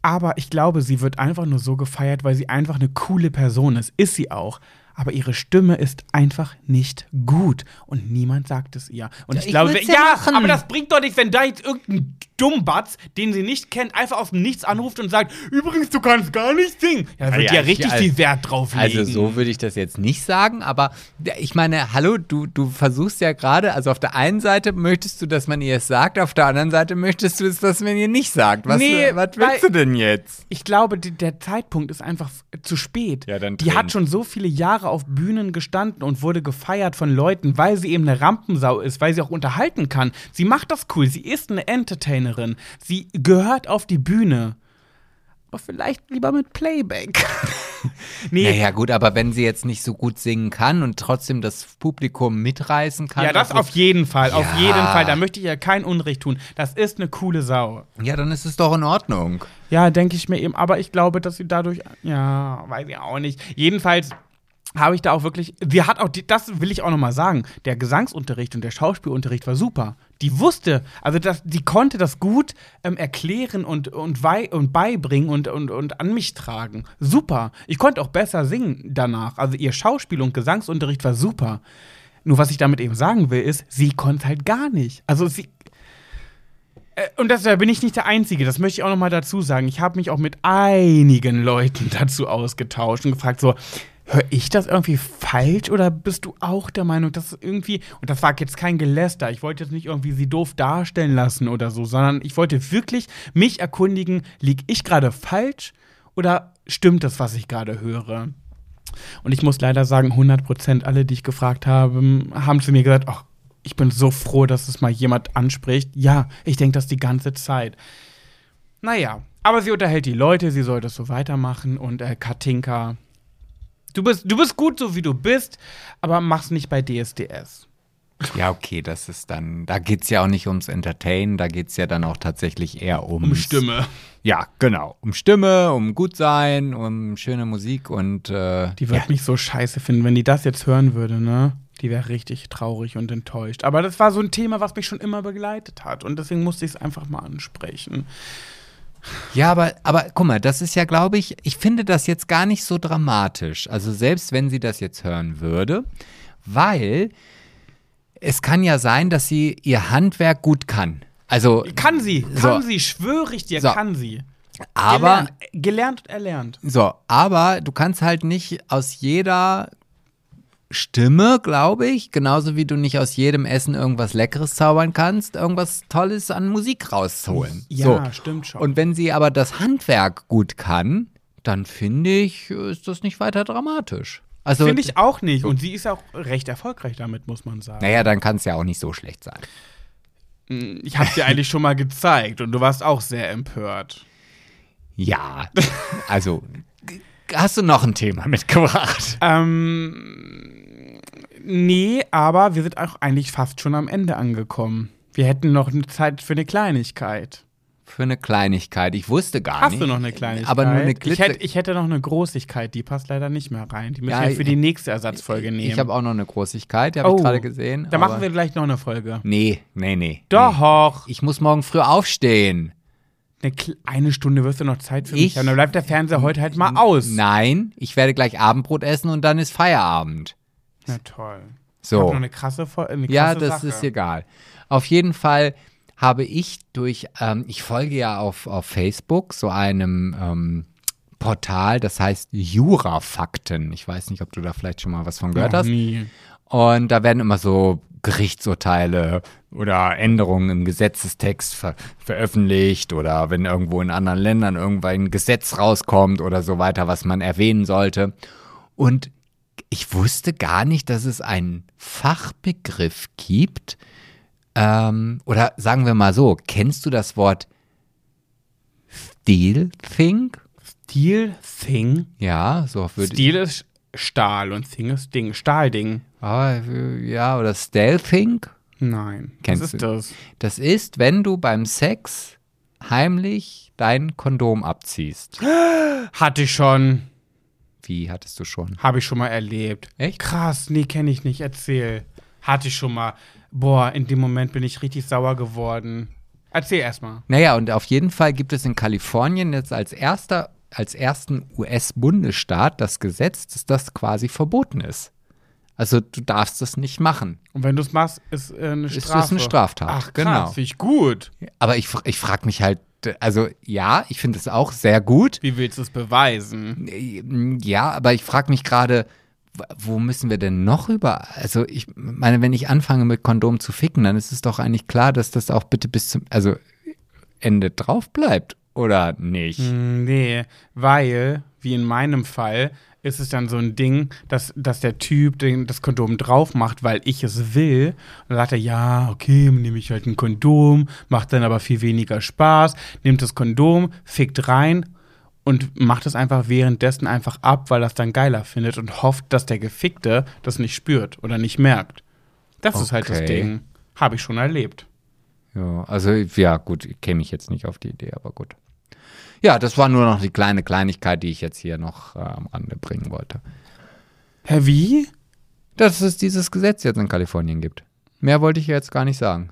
Aber ich glaube, sie wird einfach nur so gefeiert, weil sie einfach eine coole Person ist. Ist sie auch. Aber ihre Stimme ist einfach nicht gut. Und niemand sagt es ihr. Und ich, ich glaube, ja ja, aber das bringt doch nichts, wenn da jetzt irgendein Dummbatz, den sie nicht kennt, einfach aus dem Nichts anruft und sagt: Übrigens, du kannst gar nicht singen. Ja, da wird Ja, ja, richtig ich- viel Wert drauf legen. Also so würde ich das jetzt nicht sagen, aber ich meine, hallo, du, du versuchst ja gerade, also auf der einen Seite möchtest du, dass man ihr es sagt, auf der anderen Seite möchtest du es, dass man ihr nicht sagt. Was, Nee, was willst du denn jetzt? Ich glaube, der Zeitpunkt ist einfach zu spät. Ja, dann die hat schon so viele Jahre auf Bühnen gestanden und wurde gefeiert von Leuten, weil sie eben eine Rampensau ist, weil sie auch unterhalten kann. Sie macht das cool. Sie ist eine Entertainerin. Sie gehört auf die Bühne. Aber vielleicht lieber mit Playback. <laughs> nee, Naja, gut, aber wenn sie jetzt nicht so gut singen kann und trotzdem das Publikum mitreißen kann. ja, das auf jeden Fall. Auf Ja. jeden Fall. Da möchte ich ihr kein Unrecht tun. Das ist eine coole Sau. Ja, dann ist es doch in Ordnung. Ja, denke ich mir eben. Aber ich glaube, dass sie dadurch. Ja, weiß ich auch nicht. Jedenfalls habe ich da auch wirklich. Sie hat auch. Die, das will ich auch nochmal sagen. Der Gesangsunterricht und der Schauspielunterricht war super. Die wusste, also das, die konnte das gut ähm, erklären und, und, wei und beibringen und, und, und an mich tragen. Super. Ich konnte auch besser singen danach. Also ihr Schauspiel- und Gesangsunterricht war super. Nur was ich damit eben sagen will, ist, sie konnte halt gar nicht. Also sie, äh, und das, da bin ich nicht der Einzige, das möchte ich auch noch mal dazu sagen. Ich habe mich auch mit einigen Leuten <laughs> dazu ausgetauscht und gefragt, so, höre ich das irgendwie falsch oder bist du auch der Meinung, dass irgendwie, und das war jetzt kein Geläster, ich wollte jetzt nicht irgendwie sie doof darstellen lassen oder so, sondern ich wollte wirklich mich erkundigen, lieg ich gerade falsch oder stimmt das, was ich gerade höre? Und ich muss leider sagen, 100% alle, die ich gefragt habe, haben zu mir gesagt, ach, ich bin so froh, dass es mal jemand anspricht. Ja, ich denke das die ganze Zeit. Naja, aber sie unterhält die Leute, sie soll das so weitermachen und äh, Katinka, du bist, du bist gut so wie du bist, aber mach's nicht bei DSDS. Ja, okay, das ist dann, da geht es ja auch nicht ums Entertainen, da geht es ja dann auch tatsächlich eher ums, Um Stimme. Ja, genau. Um Stimme, um Gutsein, um schöne Musik und äh, Die wird ja. mich so scheiße finden, wenn die das jetzt hören würde, ne? Die wäre richtig traurig und enttäuscht. Aber das war so ein Thema, was mich schon immer begleitet hat. Und deswegen musste ich es einfach mal ansprechen. Ja, aber, aber guck mal, das ist ja, glaube ich, ich finde das jetzt gar nicht so dramatisch. Also selbst wenn sie das jetzt hören würde, weil es kann ja sein, dass sie ihr Handwerk gut kann. Also, Kann sie, kann So. sie, schwöre ich dir, So. kann sie. aber, Gelernt, gelernt und erlernt. so, aber du kannst halt nicht aus jeder Stimme, glaube ich, genauso wie du nicht aus jedem Essen irgendwas Leckeres zaubern kannst, irgendwas Tolles an Musik rausholen. Ja, so. stimmt schon. Und wenn sie aber das Handwerk gut kann, dann finde ich, ist das nicht weiter dramatisch. Also, Finde ich auch nicht. Und sie ist auch recht erfolgreich damit, muss man sagen. naja, dann kann es ja auch nicht so schlecht sein. Ich habe dir eigentlich schon mal gezeigt und du warst auch sehr empört. Ja, also hast du noch ein Thema mitgebracht? Ähm, nee, aber wir sind auch eigentlich fast schon am Ende angekommen. Wir hätten noch eine Zeit für eine Kleinigkeit. Für eine Kleinigkeit. Ich wusste gar Hast nicht. du noch eine Kleinigkeit? Aber nur eine ich, hätte, ich hätte noch eine Großigkeit, die passt leider nicht mehr rein. Die müssen Ja, wir für die nächste Ersatzfolge nehmen. ich habe auch noch eine Großigkeit, die habe Oh, ich gerade gesehen. Da machen wir gleich noch eine Folge. Nee, nee, nee. Doch. Nee. Ich muss morgen früh aufstehen. Eine, eine Stunde wirst du noch Zeit für Ich- mich haben. Dann bleibt der Fernseher heute halt mal aus. Nein, ich werde gleich Abendbrot essen und dann ist Feierabend. Na toll. So. noch eine krasse, eine krasse Ja, das Sache. ist egal. Auf jeden Fall habe ich durch, ähm, ich folge ja auf, auf Facebook so einem ähm, Portal, das heißt Jurafakten. Ich weiß nicht, ob du da vielleicht schon mal was von gehört Noch hast. nie. Und da werden immer so Gerichtsurteile oder Änderungen im Gesetzestext ver veröffentlicht oder wenn irgendwo in anderen Ländern irgendwann ein Gesetz rauskommt oder so weiter, was man erwähnen sollte. Und ich wusste gar nicht, dass es einen Fachbegriff gibt. Ähm, oder sagen wir mal so, kennst du das Wort Steel Thing? Steel Thing. Ja, so würde Steel ist Stahl und Thing ist Ding. Stahlding. Ah, ja, oder Stealthing? Nein. Kennst Was ist du? das? Das ist, wenn du beim Sex heimlich dein Kondom abziehst. Hatte ich schon. Wie hattest du schon? Habe ich schon mal erlebt. Echt? Krass, nee, kenne ich nicht. Erzähl. Hatte ich schon mal. Boah, in dem Moment bin ich richtig sauer geworden. Erzähl erstmal. Naja, und auf jeden Fall gibt es in Kalifornien jetzt als erster, als ersten US-Bundesstaat das Gesetz, dass das quasi verboten ist. Also du darfst das nicht machen. Und wenn du es machst, ist äh, eine Ist Strafe. das eine Straftat, Ach, krass, genau. finde ich gut. Aber ich, ich frage mich halt, also ja, ich finde es auch sehr gut. Wie willst du es beweisen? Ja, aber ich frage mich gerade, wo müssen wir denn noch über? Also ich meine, wenn ich anfange mit Kondom zu ficken, dann ist es doch eigentlich klar, dass das auch bitte bis zum, also Ende drauf bleibt, oder nicht? Mm, Nee, weil, wie in meinem Fall, ist es dann so ein Ding, dass, dass der Typ den, das Kondom drauf macht, weil ich es will. Und dann sagt er, ja, okay, dann nehme ich halt ein Kondom, macht dann aber viel weniger Spaß, nimmt das Kondom, fickt rein und macht es einfach währenddessen einfach ab, weil er es dann geiler findet und hofft, dass der Gefickte das nicht spürt oder nicht merkt. Das ist halt das Okay. Ding. Habe ich schon erlebt. Ja, also ja, gut, käme ich jetzt nicht auf die Idee, aber gut. Ja, das war nur noch die kleine Kleinigkeit, die ich jetzt hier noch äh, am Rande bringen wollte. Hä, wie? Dass es dieses Gesetz jetzt in Kalifornien gibt. Mehr wollte ich jetzt gar nicht sagen.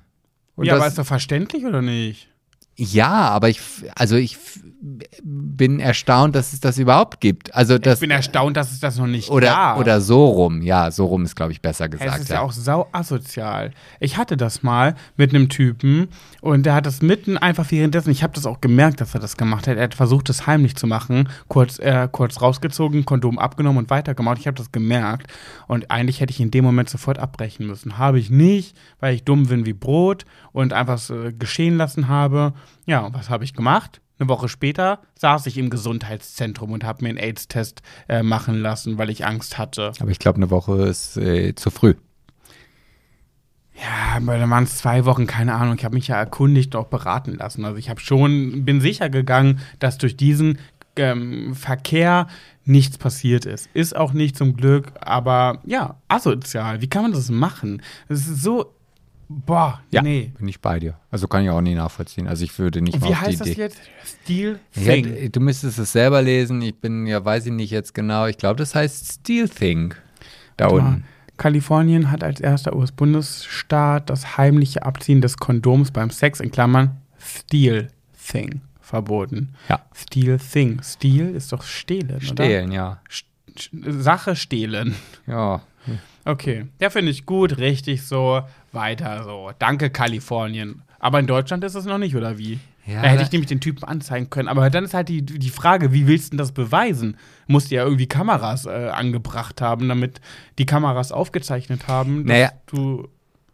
Und ja, das- aber ist doch verständlich oder nicht? Ja, aber ich, also ich bin erstaunt, dass es das überhaupt gibt. Also das, ich bin erstaunt, dass es das noch nicht oder, gab. oder so rum. Ja, so rum ist, glaube ich, besser gesagt. Es ist ja auch sau asozial. Ich hatte das mal mit einem Typen und der hat das mitten einfach währenddessen, ich habe das auch gemerkt, dass er das gemacht hat. Er hat versucht, das heimlich zu machen, kurz, äh, kurz rausgezogen, Kondom abgenommen und weitergemacht. Ich habe das gemerkt und eigentlich hätte ich in dem Moment sofort abbrechen müssen. Habe ich nicht, weil ich dumm bin wie Brot und einfach äh, geschehen lassen habe. Ja, und was habe ich gemacht? Eine Woche später saß ich im Gesundheitszentrum und habe mir einen AIDS-Test äh, machen lassen, weil ich Angst hatte. aber ich glaube, eine Woche ist äh, zu früh. Ja, aber da waren es zwei Wochen, keine Ahnung. Ich habe mich ja erkundigt und auch beraten lassen. Also ich habe schon, bin sicher gegangen, dass durch diesen ähm, Verkehr nichts passiert ist. Ist auch nicht zum Glück, aber ja, asozial. Wie kann man das machen? Das ist so, boah, Ja, nee. bin ich bei dir. Also kann ich auch nie nachvollziehen. Also ich würde nicht mal wie heißt das Idee. jetzt? Steel Thing. d- du müsstest es selber lesen. Ich bin ja, weiß ich nicht jetzt genau. Ich glaube, das heißt Steel Thing. Da Warte mal. unten. Kalifornien hat als erster US-Bundesstaat das heimliche Abziehen des Kondoms beim Sex in Klammern Steel Thing verboten. Ja. Steel Thing. Steel ist doch stehlen, oder? Stehlen, ja. Sache stehlen. Ja, Okay, ja, finde ich gut, richtig so, weiter so. Danke, Kalifornien. Aber in Deutschland ist es noch nicht, oder wie? Ja, da hätte ich nämlich den Typen anzeigen können. Aber dann ist halt die, die Frage, wie willst du denn das beweisen? Musst du ja irgendwie Kameras äh, angebracht haben, damit die Kameras aufgezeichnet haben, dass Naja. du.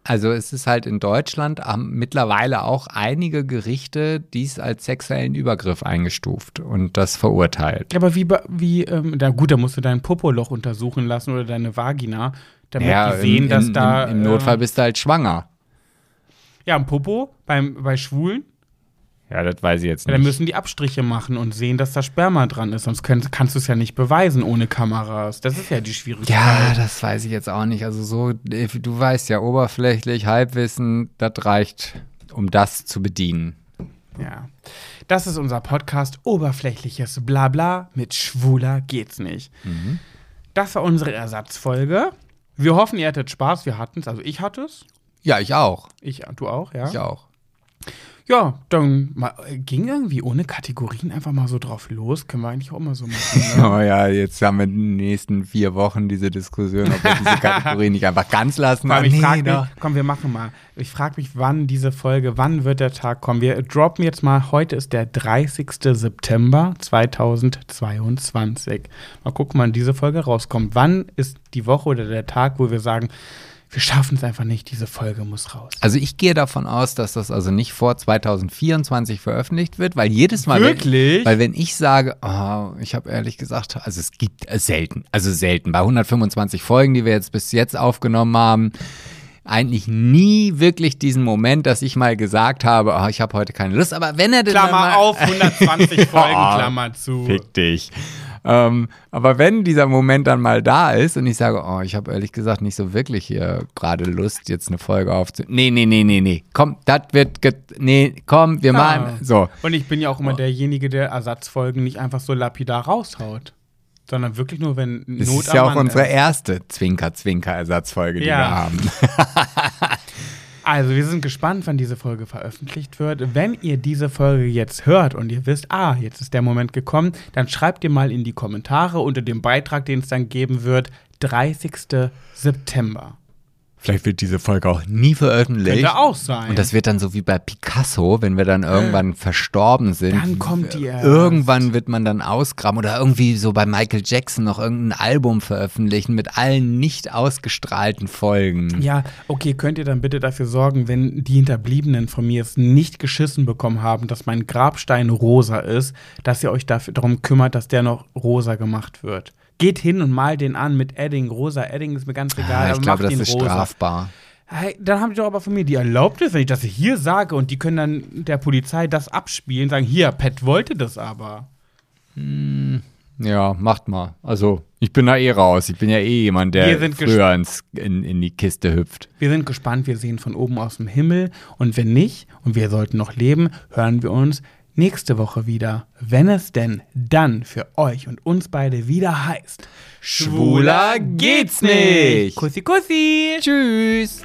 Also es ist halt in Deutschland haben mittlerweile auch einige Gerichte dies als sexuellen Übergriff eingestuft und das verurteilt. Ja, aber wie, wie ähm, da, gut, da musst du dein Popoloch untersuchen lassen oder deine Vagina, damit Ja, die sehen, im, dass im, da. im, im Notfall äh, bist du halt schwanger. ja, im Popo, beim, bei Schwulen, Ja, das weiß ich jetzt ja, dann müssen die Abstriche machen und sehen, dass da Sperma dran ist. Sonst könnt, kannst du es ja nicht beweisen ohne Kameras. Das ist ja die Schwierigkeit. Ja, das weiß ich jetzt auch nicht. Also so, äh, du weißt ja, oberflächlich, Halbwissen, das reicht, um das zu bedienen. Ja. Das ist unser Podcast Oberflächliches Blabla mit Schwuler geht's nicht. Mhm. Das war unsere Ersatzfolge. Wir hoffen, ihr hattet Spaß. Wir hatten es. Also ich hatte es. Ja, ich auch. Ich, du auch, ja? Ich auch. Ja, dann mal, äh, ging irgendwie ohne Kategorien einfach mal so drauf los. Können wir eigentlich auch mal so machen. Ne? <laughs> Oh ja, jetzt haben wir in den nächsten vier Wochen diese Diskussion, ob wir diese <laughs> Kategorie nicht einfach ganz lassen. Ah, ich nee, frage mich, komm, wir machen mal. Ich frage mich, wann diese Folge, wann wird der Tag kommen? Wir droppen jetzt mal, heute ist der 30. September 2022. Mal gucken, wann diese Folge rauskommt. Wann ist die Woche oder der Tag, wo wir sagen, wir schaffen es einfach nicht, diese Folge muss raus. Also ich gehe davon aus, dass das also nicht vor 2024 veröffentlicht wird, weil jedes Mal, Wirklich? Wenn, weil wenn ich sage, oh, ich habe ehrlich gesagt, also es gibt es selten, also selten, bei 125 Folgen, die wir jetzt bis jetzt aufgenommen haben, eigentlich nie wirklich diesen Moment, dass ich mal gesagt habe, oh, ich habe heute keine Lust, aber wenn er denn Klammer auf, 120 <laughs> Folgen. Klammer zu. Fick dich. Ähm, aber wenn dieser Moment dann mal da ist und ich sage, oh, ich habe ehrlich gesagt nicht so wirklich hier gerade Lust, jetzt eine Folge aufzunehmen. Nee, nee, nee, nee, nee. Komm, das wird, nee, komm, wir machen, so. Und ich bin ja auch immer derjenige, der Ersatzfolgen nicht einfach so lapidar raushaut. Sondern wirklich nur, wenn Das Not ist am ja auch Mann unsere ist. erste Zwinker-Zwinker-Ersatzfolge, die Ja. wir haben. <laughs> Also, wir sind gespannt, wann diese Folge veröffentlicht wird. Wenn ihr diese Folge jetzt hört und ihr wisst, ah, jetzt ist der Moment gekommen, dann schreibt ihr mal in die Kommentare unter dem Beitrag, den es dann geben wird, 30. September. Vielleicht wird diese Folge auch nie veröffentlicht. Könnte auch sein. Und das wird dann so wie bei Picasso, wenn wir dann irgendwann verstorben sind. Dann kommt die erst. Irgendwann wird man dann ausgraben oder irgendwie so bei Michael Jackson noch irgendein Album veröffentlichen mit allen nicht ausgestrahlten Folgen. Ja, okay, könnt ihr dann bitte dafür sorgen, wenn die Hinterbliebenen von mir es nicht geschissen bekommen haben, dass mein Grabstein rosa ist, dass ihr euch dafür darum kümmert, dass der noch rosa gemacht wird. Geht hin und malt den an mit Edding. Rosa Edding ist mir ganz egal. Ah, aber ich glaube, das ist rosa. strafbar. Dann haben die doch aber von mir die Erlaubnis, wenn ich das hier sage und die können dann der Polizei das abspielen, sagen, hier, Pat wollte das aber. Ja, macht mal. Also, ich bin da eh raus. Ich bin ja eh jemand, der früher ins, in, in die Kiste hüpft. Wir sind gespannt, wir sehen von oben aus dem Himmel und wenn nicht und wir sollten noch leben, hören wir uns nächste Woche wieder, wenn es denn dann für euch und uns beide wieder heißt: Schwuler geht's nicht! Kussi, kussi! Tschüss!